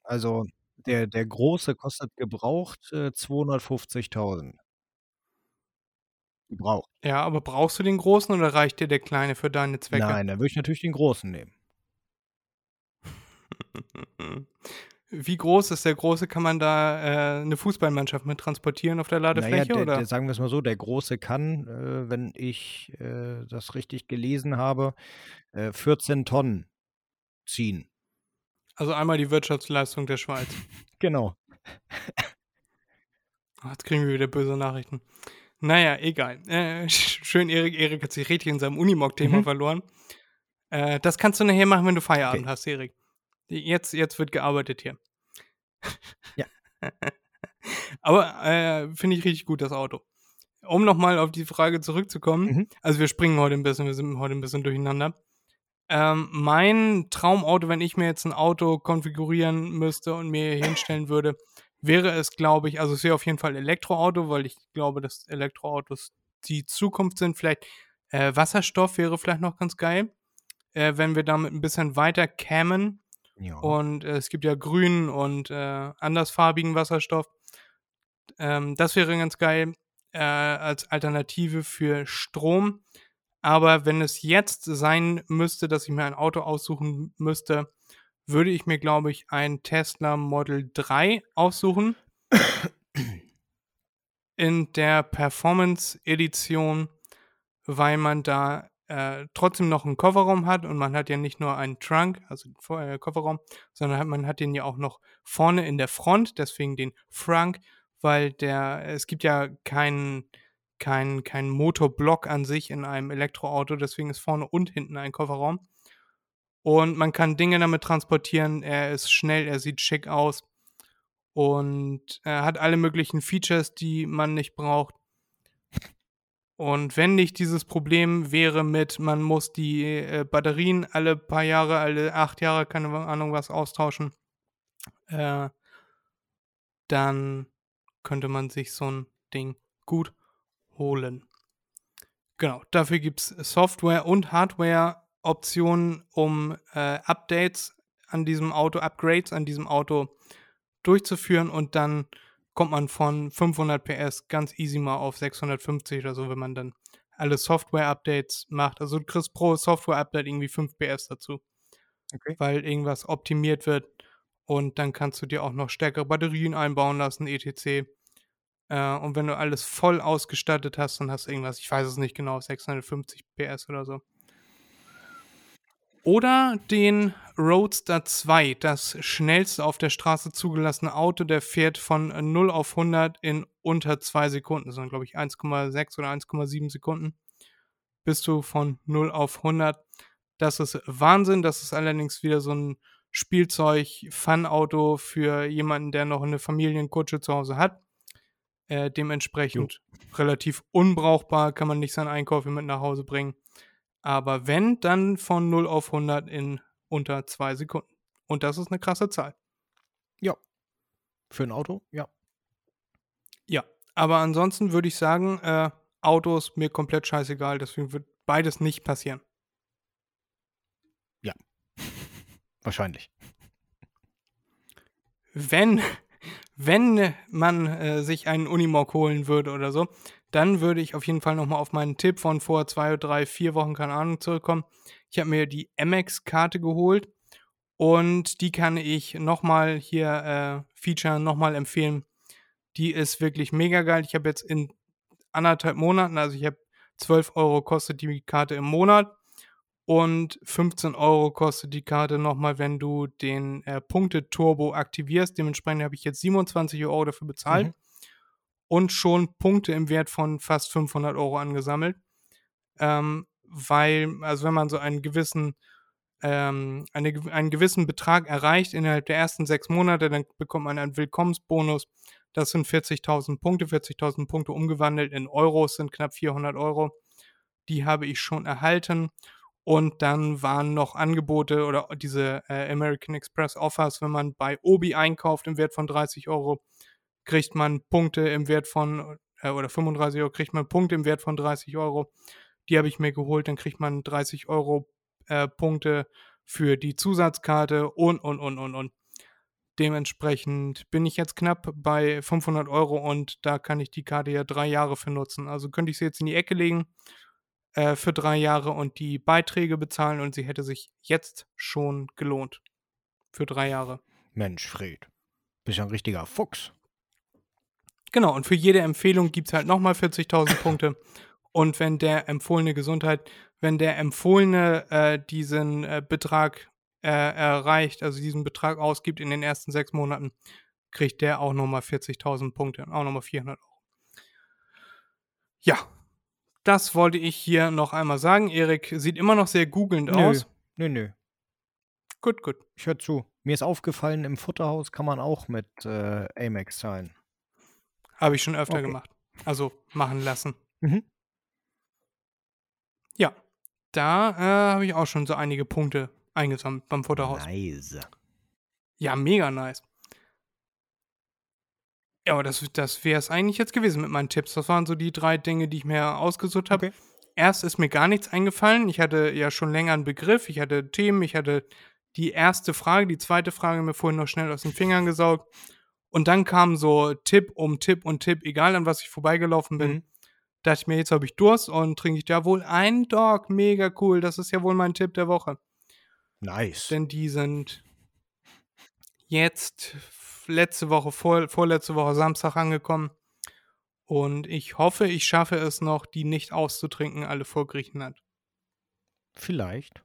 Also der, der große kostet gebraucht äh, 250.000. Gebraucht. Ja, aber brauchst du den großen oder reicht dir der kleine für deine Zwecke? Nein, dann würde ich natürlich den großen nehmen. Wie groß ist der große? Kann man da äh, eine Fußballmannschaft mit transportieren auf der Ladefläche? Naja, der, oder? der, sagen wir es mal so, der große kann, äh, wenn ich äh, das richtig gelesen habe, äh, 14 Tonnen ziehen. also einmal die Wirtschaftsleistung der Schweiz. Genau. Jetzt kriegen wir wieder böse Nachrichten. Naja, egal. Äh, schön, Erik. Erik hat sich richtig in seinem Unimog-Thema Mhm. verloren. Äh, das kannst du nachher machen, wenn du Feierabend Okay. hast, Erik. Jetzt, jetzt wird gearbeitet hier. Ja. Aber äh, finde ich richtig gut, das Auto. Um nochmal auf die Frage zurückzukommen, Mhm. also wir springen heute ein bisschen, wir sind heute ein bisschen durcheinander. Ähm, mein Traumauto, wenn ich mir jetzt ein Auto konfigurieren müsste und mir hinstellen würde, wäre es, glaube ich, also es wäre auf jeden Fall Elektroauto, weil ich glaube, dass Elektroautos die Zukunft sind. Vielleicht äh, Wasserstoff wäre vielleicht noch ganz geil, äh, wenn wir damit ein bisschen weiter kämen. Ja. Und äh, es gibt ja grünen und äh, andersfarbigen Wasserstoff. Ähm, das wäre ganz geil äh, als Alternative für Strom. Aber wenn es jetzt sein müsste, dass ich mir ein Auto aussuchen müsste, würde ich mir, glaube ich, ein Tesla Model 3 aussuchen. In der Performance-Edition, weil man da äh, trotzdem noch einen Kofferraum hat und man hat ja nicht nur einen Trunk, also den äh, Kofferraum, sondern man hat den ja auch noch vorne in der Front, deswegen den Frunk, weil der, es gibt ja keinen kein, kein Motorblock an sich in einem Elektroauto, deswegen ist vorne und hinten ein Kofferraum. Und man kann Dinge damit transportieren, er ist schnell, er sieht schick aus und er hat alle möglichen Features, die man nicht braucht. Und wenn nicht dieses Problem wäre mit, man muss die äh, Batterien alle paar Jahre, alle acht Jahre, keine Ahnung was, austauschen, äh, dann könnte man sich so ein Ding gut holen. Genau, dafür gibt es Software- und Hardware-Optionen, um äh, Updates an diesem Auto, Upgrades an diesem Auto durchzuführen und dann kommt man von 500 PS ganz easy mal auf 650 oder so, wenn man dann alle Software-Updates macht. Also du kriegst pro Software-Update irgendwie 5 PS dazu. Okay. weil irgendwas optimiert wird und dann kannst du dir auch noch stärkere Batterien einbauen lassen, etc. Äh, und wenn du alles voll ausgestattet hast, dann hast du irgendwas, ich weiß es nicht genau, 650 PS oder so. Oder den Roadster 2, das schnellste auf der Straße zugelassene Auto, der fährt von 0 auf 100 in unter 2 Sekunden. Das sind, glaube ich, 1,6 oder 1,7 Sekunden. Bist du von 0 auf 100. Das ist Wahnsinn. Das ist allerdings wieder so ein Spielzeug-Fun-Auto für jemanden, der noch eine Familienkutsche zu Hause hat. Äh, dementsprechend relativ unbrauchbar, kann man nicht seinen Einkauf mit nach Hause bringen. Aber wenn, dann von 0 auf 100 in unter 2 Sekunden. Und das ist eine krasse Zahl. Ja. Für ein Auto? Ja. Ja, aber ansonsten würde ich sagen, äh, Autos mir komplett scheißegal, deswegen wird beides nicht passieren. Wahrscheinlich. Wenn, wenn man äh, sich einen Unimog holen würde oder so, dann würde ich auf jeden Fall nochmal auf meinen Tipp von vor zwei, drei, vier Wochen, keine Ahnung, zurückkommen. Ich habe mir die MX-Karte geholt und die kann ich nochmal hier äh, Feature nochmal empfehlen. Die ist wirklich mega geil. Ich habe jetzt in anderthalb Monaten, also ich habe 12 Euro kostet die Karte im Monat und 15 Euro kostet die Karte nochmal, wenn du den äh, Punkte-Turbo aktivierst. Dementsprechend habe ich jetzt 27 Euro dafür bezahlt Mhm. Und schon Punkte im Wert von fast 500 Euro angesammelt. Ähm, weil, also wenn man so einen gewissen, ähm, eine, einen gewissen Betrag erreicht innerhalb der ersten sechs Monate, dann bekommt man einen Willkommensbonus. Das sind 40.000 Punkte. 40.000 Punkte umgewandelt in Euros sind knapp 400 Euro. Die habe ich schon erhalten. Und dann waren noch Angebote oder diese äh, American Express Offers, wenn man bei Obi einkauft im Wert von 30 Euro, kriegt man Punkte im Wert von, äh, oder 35 Euro, kriegt man Punkte im Wert von 30 Euro. Die habe ich mir geholt, dann kriegt man 30 Euro äh, Punkte für die Zusatzkarte und, und, und, und, und. Dementsprechend bin ich jetzt knapp bei 500 Euro und da kann ich die Karte ja drei Jahre für nutzen. Also könnte ich sie jetzt in die Ecke legen äh, für drei Jahre und die Beiträge bezahlen und sie hätte sich jetzt schon gelohnt. Für drei Jahre. Mensch, Fred. Bist ja ein richtiger Fuchs. Genau, und für jede Empfehlung gibt es halt nochmal 40.000 Punkte. Und wenn der empfohlene Gesundheit, wenn der empfohlene äh, diesen äh, Betrag äh, erreicht, also diesen Betrag ausgibt in den ersten sechs Monaten, kriegt der auch nochmal 40.000 Punkte, auch nochmal 400 Euro. Ja, das wollte ich hier noch einmal sagen. Erik sieht immer noch sehr googelnd aus. nö, nö. Gut, gut. Ich höre zu. Mir ist aufgefallen, im Futterhaus kann man auch mit äh, Amex zahlen. Habe ich schon öfter Okay. gemacht. Also machen lassen. Mhm. Ja, da äh, habe ich auch schon so einige Punkte eingesammelt beim Futterhaus. Nice. Ja, mega nice. Ja, aber das, das wäre es eigentlich jetzt gewesen mit meinen Tipps. Das waren so die drei Dinge, die ich mir ausgesucht habe. Okay. Erst ist mir gar nichts eingefallen. Ich hatte ja schon länger einen Begriff. Ich hatte Themen. Ich hatte die erste Frage, die zweite Frage mir vorhin noch schnell aus den Fingern gesaugt. Und dann kam so Tipp um Tipp und Tipp, egal an was ich vorbeigelaufen bin. Mhm. Dachte ich mir, jetzt habe ich Durst und trinke ich da wohl einen Dog. Mega cool. Das ist ja wohl mein Tipp der Woche. Nice. Denn die sind jetzt letzte Woche, vor, vorletzte Woche Samstag angekommen. Und ich hoffe, ich schaffe es noch, die nicht auszutrinken, alle vor Griechenland. Vielleicht.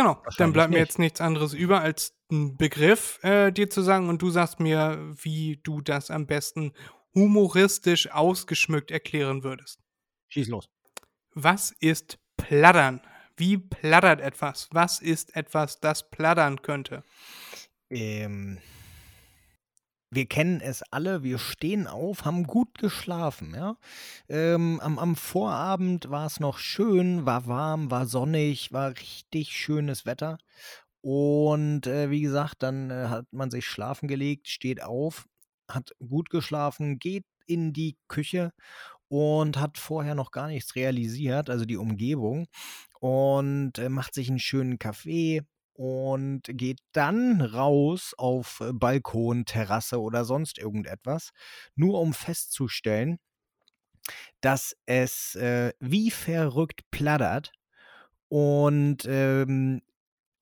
Genau, dann bleibt mir nicht. jetzt nichts anderes über, als einen Begriff äh, dir zu sagen. Und du sagst mir, wie du das am besten humoristisch ausgeschmückt erklären würdest. Schieß los. Was ist Plattern? Wie plattert etwas? Was ist etwas, das plattern könnte? Ähm, wir kennen es alle, wir stehen auf, haben gut geschlafen, ja. Ähm, am, am Vorabend war es noch schön, war warm, war sonnig, war richtig schönes Wetter. Und äh, wie gesagt, dann äh, hat man sich schlafen gelegt, steht auf, hat gut geschlafen, geht in die Küche und hat vorher noch gar nichts realisiert, also die Umgebung, und äh, macht sich einen schönen Kaffee und geht dann raus auf äh, Balkon, Terrasse oder sonst irgendetwas, nur um festzustellen, dass es äh, wie verrückt plattert Und ähm,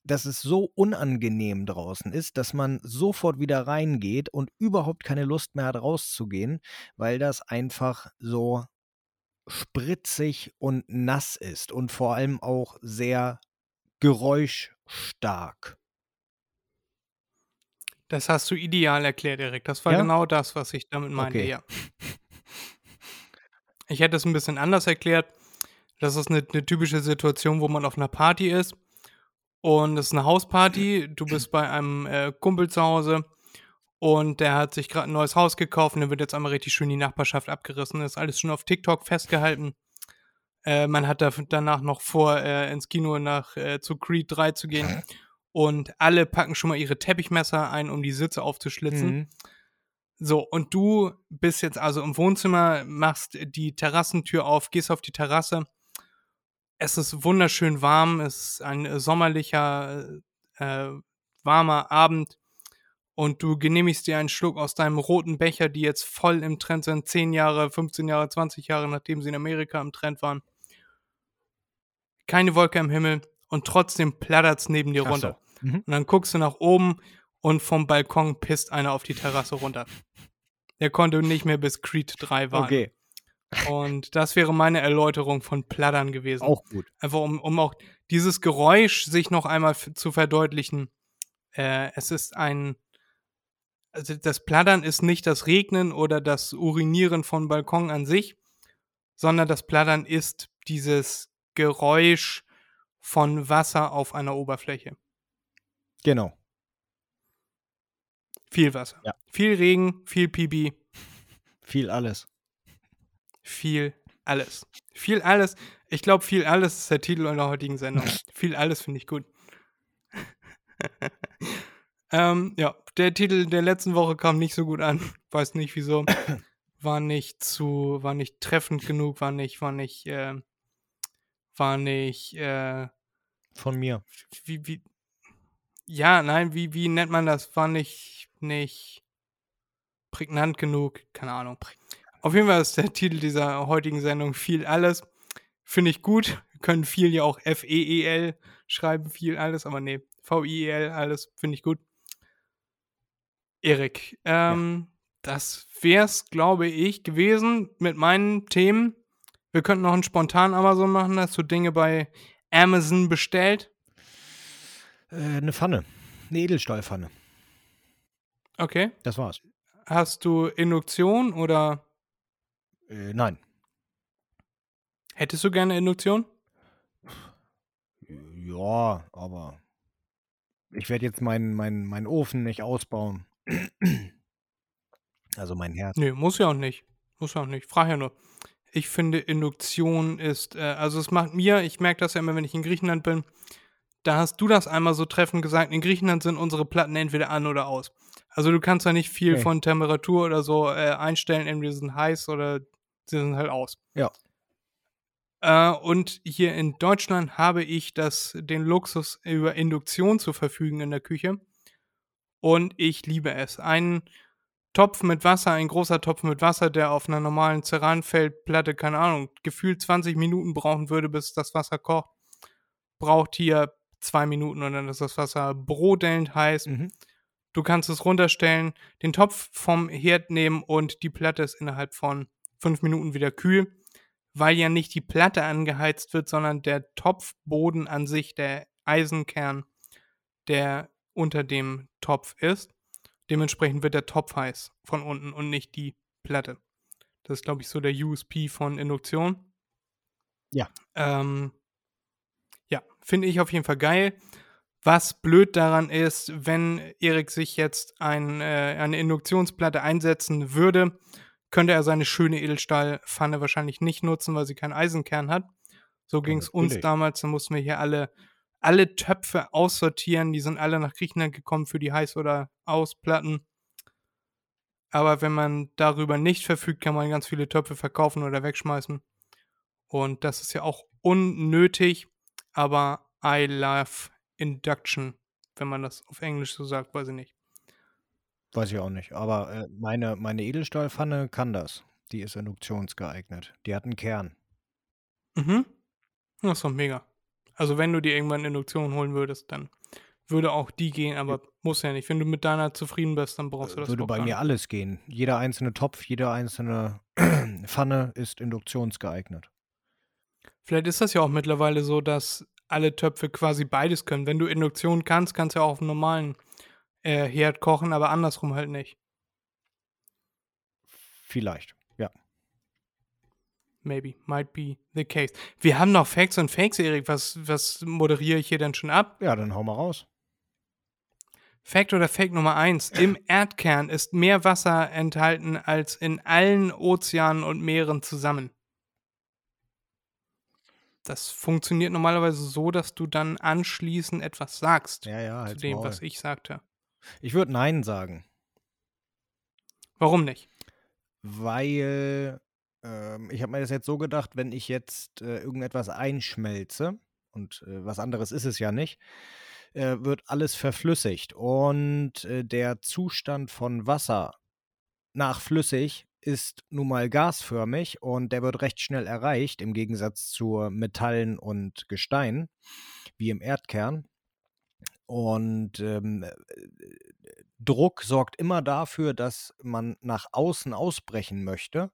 dass es so unangenehm draußen ist, dass man sofort wieder reingeht und überhaupt keine Lust mehr hat rauszugehen, weil das einfach so spritzig und nass ist und vor allem auch sehr geräuschstark. Das hast du ideal erklärt, Erik. Das war Ja? genau das, was ich damit meinte, Okay. ja. Ich hätte es ein bisschen anders erklärt. Das ist eine 'ne typische Situation, wo man auf einer Party ist und es ist eine Hausparty. Du bist bei einem, äh, Kumpel zu Hause und der hat sich gerade ein neues Haus gekauft und dann wird jetzt einmal richtig schön die Nachbarschaft abgerissen. Das ist alles schon auf TikTok festgehalten. Äh, man hat da danach noch vor, äh, ins Kino nach äh, zu Creed 3 zu gehen und alle packen schon mal ihre Teppichmesser ein, um die Sitze aufzuschlitzen. Mhm. So, und du bist jetzt also im Wohnzimmer, machst die Terrassentür auf, gehst auf die Terrasse. Es ist wunderschön warm, es ist ein äh, sommerlicher, äh, warmer Abend und du genehmigst dir einen Schluck aus deinem roten Becher, die jetzt voll im Trend sind, 10 Jahre, 15 Jahre, 20 Jahre, nachdem sie in Amerika im Trend waren. Keine Wolke am Himmel und trotzdem plattert's neben dir Ach so. runter. Mhm. Und dann guckst du nach oben und vom Balkon pisst einer auf die Terrasse runter. Der konnte nicht mehr bis Creed 3 warten. Okay, Und das wäre meine Erläuterung von Plattern gewesen. auch gut. Einfach um, um auch dieses Geräusch sich noch einmal zu verdeutlichen. Äh, es ist ein. Also das Plattern ist nicht das Regnen oder das Urinieren von Balkon an sich, sondern das Plattern ist dieses Geräusch von Wasser auf einer Oberfläche. Genau. Viel Wasser. Ja. Viel Regen, viel Pipi, Viel alles. viel alles. Viel alles. Ich glaube, viel alles ist der Titel unserer heutigen Sendung. viel alles finde ich gut. ähm, ja, der Titel der letzten Woche kam nicht so gut an. Weiß nicht wieso. War nicht zu, war nicht treffend genug, war nicht, war nicht, äh, war nicht, äh, Von mir. wie, wie, ja, nein, wie, wie nennt man das? War nicht, nicht prägnant genug, keine Ahnung. Auf jeden Fall ist der Titel dieser heutigen Sendung viel alles. Finde ich gut. Wir können viel ja auch F-E-E-L schreiben, viel alles, aber nee, V-I-E-L, alles, finde ich gut. Erik, ähm, das wär's, glaube ich, gewesen mit meinen Themen. Wir könnten noch einen spontan Amazon machen. Hast du Dinge bei Amazon bestellt? Äh, eine Pfanne. Eine Edelstahlpfanne. Okay. Das war's. Hast du Induktion oder Äh, nein. hättest du gerne Induktion? Ja, aber ich werde jetzt meinen meinen meinen Ofen nicht ausbauen. Also mein Herz. Nee, muss ja auch nicht. Muss ja auch nicht. Frag ja nur. Ich finde, Induktion ist, äh, also es macht mir, ich merke das ja immer, wenn ich in Griechenland bin, da hast du das einmal so treffend gesagt, in Griechenland sind unsere Platten entweder an oder aus. Also du kannst da nicht viel Nee. von Temperatur oder so äh, einstellen, entweder sie sind heiß oder sie sind halt aus. Ja. Äh, und hier in Deutschland habe ich das, den Luxus, über Induktion zu verfügen in der Küche. Und ich liebe es. Ein Topf mit Wasser, ein großer Topf mit Wasser, der auf einer normalen Ceranfeldplatte, keine Ahnung, gefühlt 20 Minuten brauchen würde, bis das Wasser kocht, braucht hier zwei Minuten und dann ist das Wasser brodelnd heiß. Mhm. Du kannst es runterstellen, den Topf vom Herd nehmen und die Platte ist innerhalb von fünf Minuten wieder kühl, weil ja nicht die Platte angeheizt wird, sondern der Topfboden an sich, der Eisenkern, der unter dem Topf ist. Dementsprechend wird der Topf heiß von unten und nicht die Platte. Das ist, glaube ich, so der USP von Induktion. Ja. Ähm, ja, finde ich auf jeden Fall geil. Was blöd daran ist, wenn Erik sich jetzt ein, äh, eine Induktionsplatte einsetzen würde, könnte er seine schöne Edelstahlpfanne wahrscheinlich nicht nutzen, weil sie keinen Eisenkern hat. So ging es uns damals. Da mussten wir hier alle, alle Töpfe aussortieren. Die sind alle nach Griechenland gekommen für die Heiß- oder Ausplatten. Aber wenn man darüber nicht verfügt, kann man ganz viele Töpfe verkaufen oder wegschmeißen. Und das ist ja auch unnötig. Aber I love Induction, wenn man das auf Englisch so sagt, weiß ich nicht. Weiß ich auch nicht. Aber äh, meine, meine Edelstahlpfanne kann das. Die ist induktionsgeeignet. Die hat einen Kern. Mhm. Das ist doch mega. Also wenn du dir irgendwann Induktion holen würdest, dann würde auch die gehen, aber muss ja nicht. Wenn du mit deiner zufrieden bist, dann brauchst du das Würde bei mir alles gehen. Jeder einzelne Topf, jede einzelne Pfanne ist induktionsgeeignet. Vielleicht ist das ja auch mittlerweile so, dass alle Töpfe quasi beides können. Wenn du Induktion kannst, kannst du ja auch auf einem normalen äh, Herd kochen, aber andersrum halt nicht. Vielleicht. Maybe, might be the case. Wir haben noch Facts und Fakes, Erik. Was, was moderiere ich hier denn schon ab? Ja, dann hau mal raus. Fact oder Fake Nummer 1. Im Erdkern ist mehr Wasser enthalten als in allen Ozeanen und Meeren zusammen. Das funktioniert normalerweise so, dass du dann anschließend etwas sagst Ja, ja, zu dem, Maul. was ich sagte. Ich würde Nein sagen, Warum nicht? weil ähm, ich habe mir das jetzt so gedacht, wenn ich jetzt äh, irgendetwas einschmelze, und äh, was anderes ist es ja nicht, äh, wird alles verflüssigt. Und äh, der Zustand von Wasser nach flüssig ist nun mal gasförmig und der wird recht schnell erreicht, im Gegensatz zu Metallen und Gestein, wie im Erdkern. Und ähm, äh, Druck sorgt immer dafür, dass man nach außen ausbrechen möchte.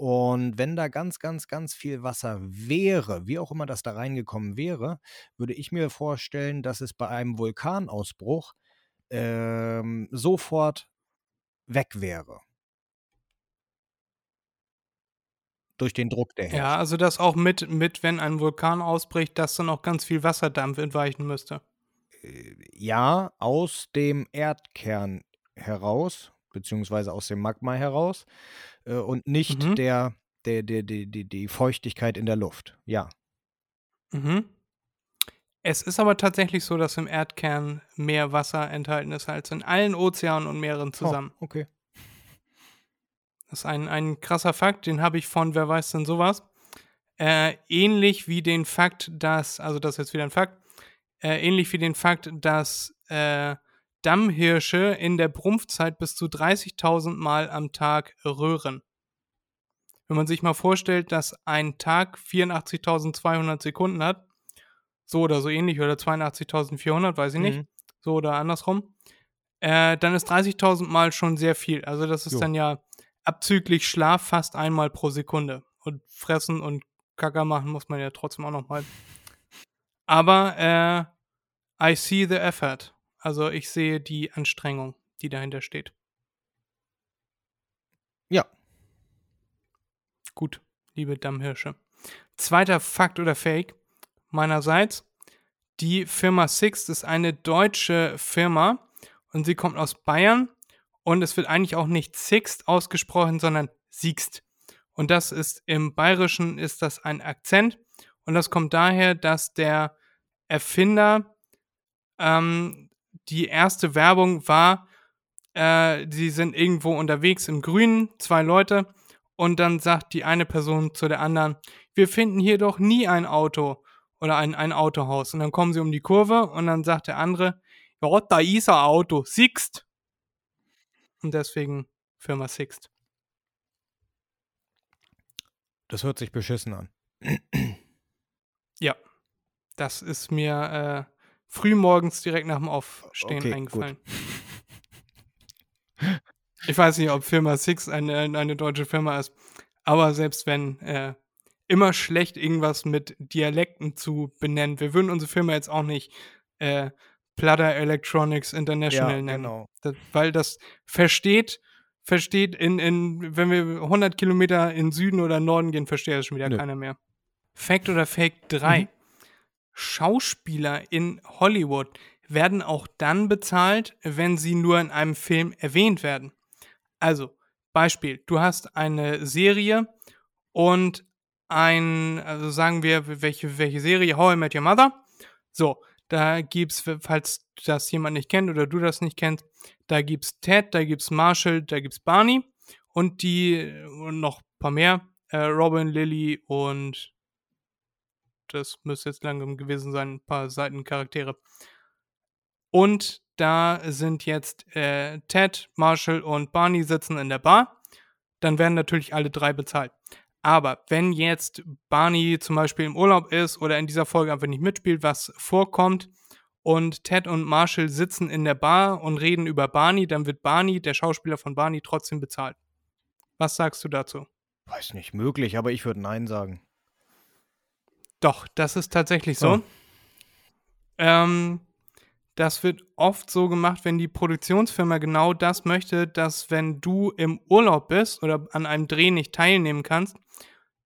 Und wenn da ganz, ganz, ganz viel Wasser wäre, wie auch immer das da reingekommen wäre, würde ich mir vorstellen, dass es bei einem Vulkanausbruch ähm, sofort weg wäre. Durch den Druck, der herrscht. Ja, also das auch mit, mit, wenn ein Vulkan ausbricht, dass dann auch ganz viel Wasserdampf entweichen müsste. Äh, ja, aus dem Erdkern heraus, beziehungsweise aus dem Magma heraus, äh, und nicht Mhm. der, der, der, der, die, die Feuchtigkeit in der Luft. Ja. Mhm. Es ist aber tatsächlich so, dass im Erdkern mehr Wasser enthalten ist als in allen Ozeanen und Meeren zusammen. Oh, okay. Das ist ein, ein krasser Fakt, den habe ich von, wer weiß denn sowas. Äh, ähnlich wie den Fakt, dass, also das ist jetzt wieder ein Fakt, äh, ähnlich wie den Fakt, dass äh, Dammhirsche in der Brumpfzeit bis zu 30.000 Mal am Tag röhren. Wenn man sich mal vorstellt, dass ein Tag 84.200 Sekunden hat, so oder so ähnlich, oder 82.400, weiß ich nicht, Mhm. so oder andersrum, äh, dann ist 30.000 Mal schon sehr viel. Also das ist Jo. dann ja abzüglich Schlaf fast einmal pro Sekunde. Und fressen und Kacker machen muss man ja trotzdem auch noch mal. Aber äh, I see the effort. Also ich sehe die Anstrengung, die dahinter steht. Ja. Gut, liebe Dammhirsche. Zweiter Fakt oder Fake meinerseits. Die Firma Sixt ist eine deutsche Firma und sie kommt aus Bayern und es wird eigentlich auch nicht Sixt ausgesprochen, sondern Siegst. Und das ist im Bayerischen ist das ein Akzent und das kommt daher, dass der Erfinder ähm, die erste Werbung war, äh, sie sind irgendwo unterwegs im Grünen, zwei Leute, und dann sagt die eine Person zu der anderen, wir finden hier doch nie ein Auto oder ein, ein Autohaus. Und dann kommen sie um die Kurve und dann sagt der andere, ja, da ist ein Auto, Sixt. Und deswegen Firma Sixt. Das hört sich beschissen an. Ja, das ist mir äh, frühmorgens direkt nach dem Aufstehen Okay, eingefallen. Ich weiß nicht, ob Firma Six eine, eine deutsche Firma ist, aber selbst wenn, äh, immer schlecht, irgendwas mit Dialekten zu benennen. Wir würden unsere Firma jetzt auch nicht äh, Platter Electronics International Ja, nennen. genau. Das, weil das versteht, versteht in, in, wenn wir 100 Kilometer in Süden oder Norden gehen, versteht das schon wieder Nö. keiner mehr. Fact oder Fake 3. Mhm. Schauspieler in Hollywood werden auch dann bezahlt, wenn sie nur in einem Film erwähnt werden. Also, Beispiel, du hast eine Serie und ein, also sagen wir, welche, welche Serie, How I Met Your Mother. So, da gibt's, falls das jemand nicht kennt oder du das nicht kennst, da gibt's Ted, da gibt's Marshall, da gibt's Barney und die, und noch ein paar mehr, äh, Robin, Lily und das müsste jetzt langsam gewesen sein, ein paar Seitencharaktere. Und da sind jetzt äh, Ted, Marshall und Barney sitzen in der Bar. Dann werden natürlich alle drei bezahlt. Aber wenn jetzt Barney zum Beispiel im Urlaub ist oder in dieser Folge einfach nicht mitspielt, was vorkommt, und Ted und Marshall sitzen in der Bar und reden über Barney, dann wird Barney, der Schauspieler von Barney, trotzdem bezahlt. Was sagst du dazu? Weiß nicht, möglich, aber ich würde Nein sagen. Doch, das ist tatsächlich so. Oh. Ähm, das wird oft so gemacht, wenn die Produktionsfirma genau das möchte, dass wenn du im Urlaub bist oder an einem Dreh nicht teilnehmen kannst,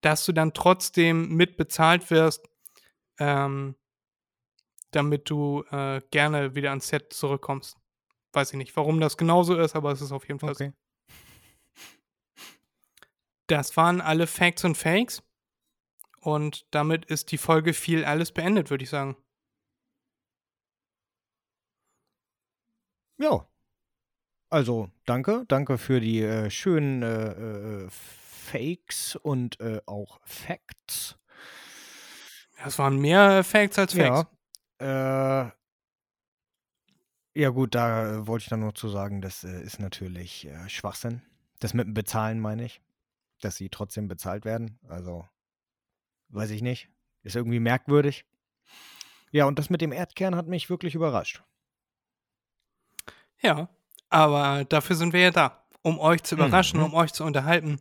dass du dann trotzdem mitbezahlt wirst, ähm, damit du äh, gerne wieder ans Set zurückkommst. Weiß ich nicht, warum das genauso ist, aber es ist auf jeden Fall so. Okay. Das waren alle Facts und Fakes. Und damit ist die Folge viel alles beendet, würde ich sagen. Ja. Also, danke. Danke für die äh, schönen äh, äh, Fakes und äh, auch Facts. Das waren mehr Facts als Fakes. Ja. Äh, ja, gut, da äh, wollte ich dann nur zu sagen, das äh, ist natürlich äh, Schwachsinn. Das mit dem Bezahlen meine ich. Dass sie trotzdem bezahlt werden. Also, weiß ich nicht. Ist irgendwie merkwürdig. Ja, und das mit dem Erdkern hat mich wirklich überrascht. Ja, aber dafür sind wir ja da, um euch zu überraschen, Mhm. um euch zu unterhalten,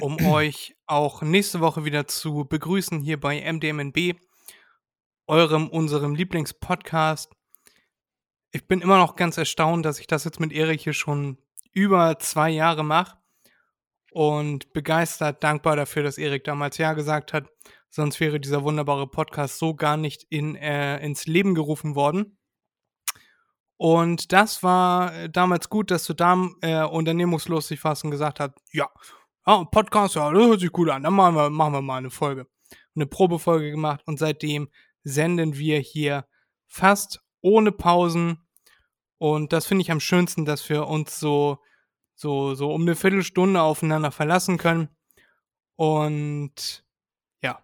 um euch auch nächste Woche wieder zu begrüßen hier bei MDMNB, eurem, unserem Lieblingspodcast. Ich bin immer noch ganz erstaunt, dass ich das jetzt mit Erik hier schon über zwei Jahre mache und begeistert, dankbar dafür, dass Erik damals Ja gesagt hat. Sonst wäre dieser wunderbare Podcast so gar nicht in, äh, ins Leben gerufen worden. Und das war äh, damals gut, dass du da äh, unternehmungslustig warst und gesagt hast, ja, ja, Podcast, ja, das hört sich gut an, dann machen wir, machen wir mal eine Folge. Eine Probefolge gemacht und seitdem senden wir hier fast ohne Pausen. Und das finde ich am schönsten, dass wir uns so, so, so um eine Viertelstunde aufeinander verlassen können. Und ja,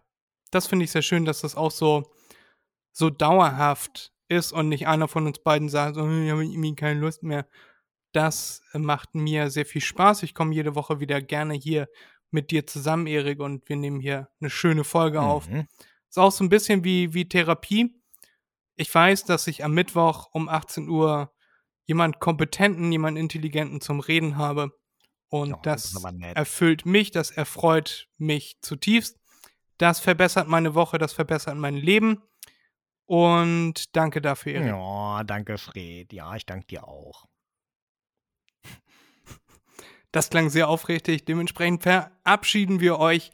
das finde ich sehr schön, dass das auch so, so dauerhaft ist und nicht einer von uns beiden sagt, so, ich habe irgendwie keine Lust mehr. Das macht mir sehr viel Spaß. Ich komme jede Woche wieder gerne hier mit dir zusammen, Erik, und wir nehmen hier eine schöne Folge auf. Mhm. Ist auch so ein bisschen wie, wie Therapie. Ich weiß, dass ich am Mittwoch um 18 Uhr jemand Kompetenten, jemand Intelligenten zum Reden habe. Und Ja, das das erfüllt mich, das erfreut mich zutiefst. Das verbessert meine Woche, das verbessert mein Leben. Und danke dafür, Erik. Ja, danke, Fred. Ja, ich danke dir auch. Das klang sehr aufrichtig. Dementsprechend verabschieden wir euch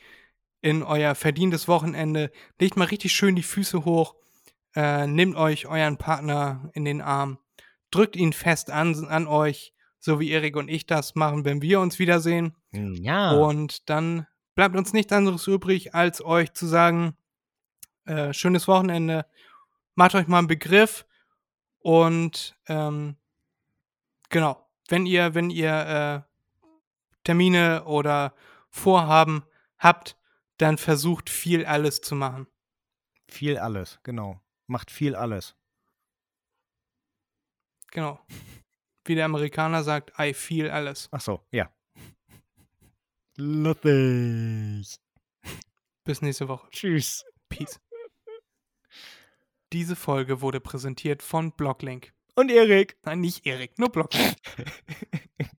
in euer verdientes Wochenende. Legt mal richtig schön die Füße hoch. Äh, nehmt euch euren Partner in den Arm. Drückt ihn fest an, an euch, so wie Erik und ich das machen, wenn wir uns wiedersehen. Ja. Und dann bleibt uns nichts anderes übrig, als euch zu sagen, äh, schönes Wochenende. Macht euch mal einen Begriff. Und ähm, genau, wenn ihr, wenn ihr äh, Termine oder Vorhaben habt, dann versucht viel alles zu machen. viel alles, genau. Macht viel alles. Genau. Wie der Amerikaner sagt, I feel alles. Ach so, ja. Lustig. Bis nächste Woche. Tschüss. Peace. Diese Folge wurde präsentiert von Blocklink. Und Erik. Nein, nicht Erik, nur Blocklink.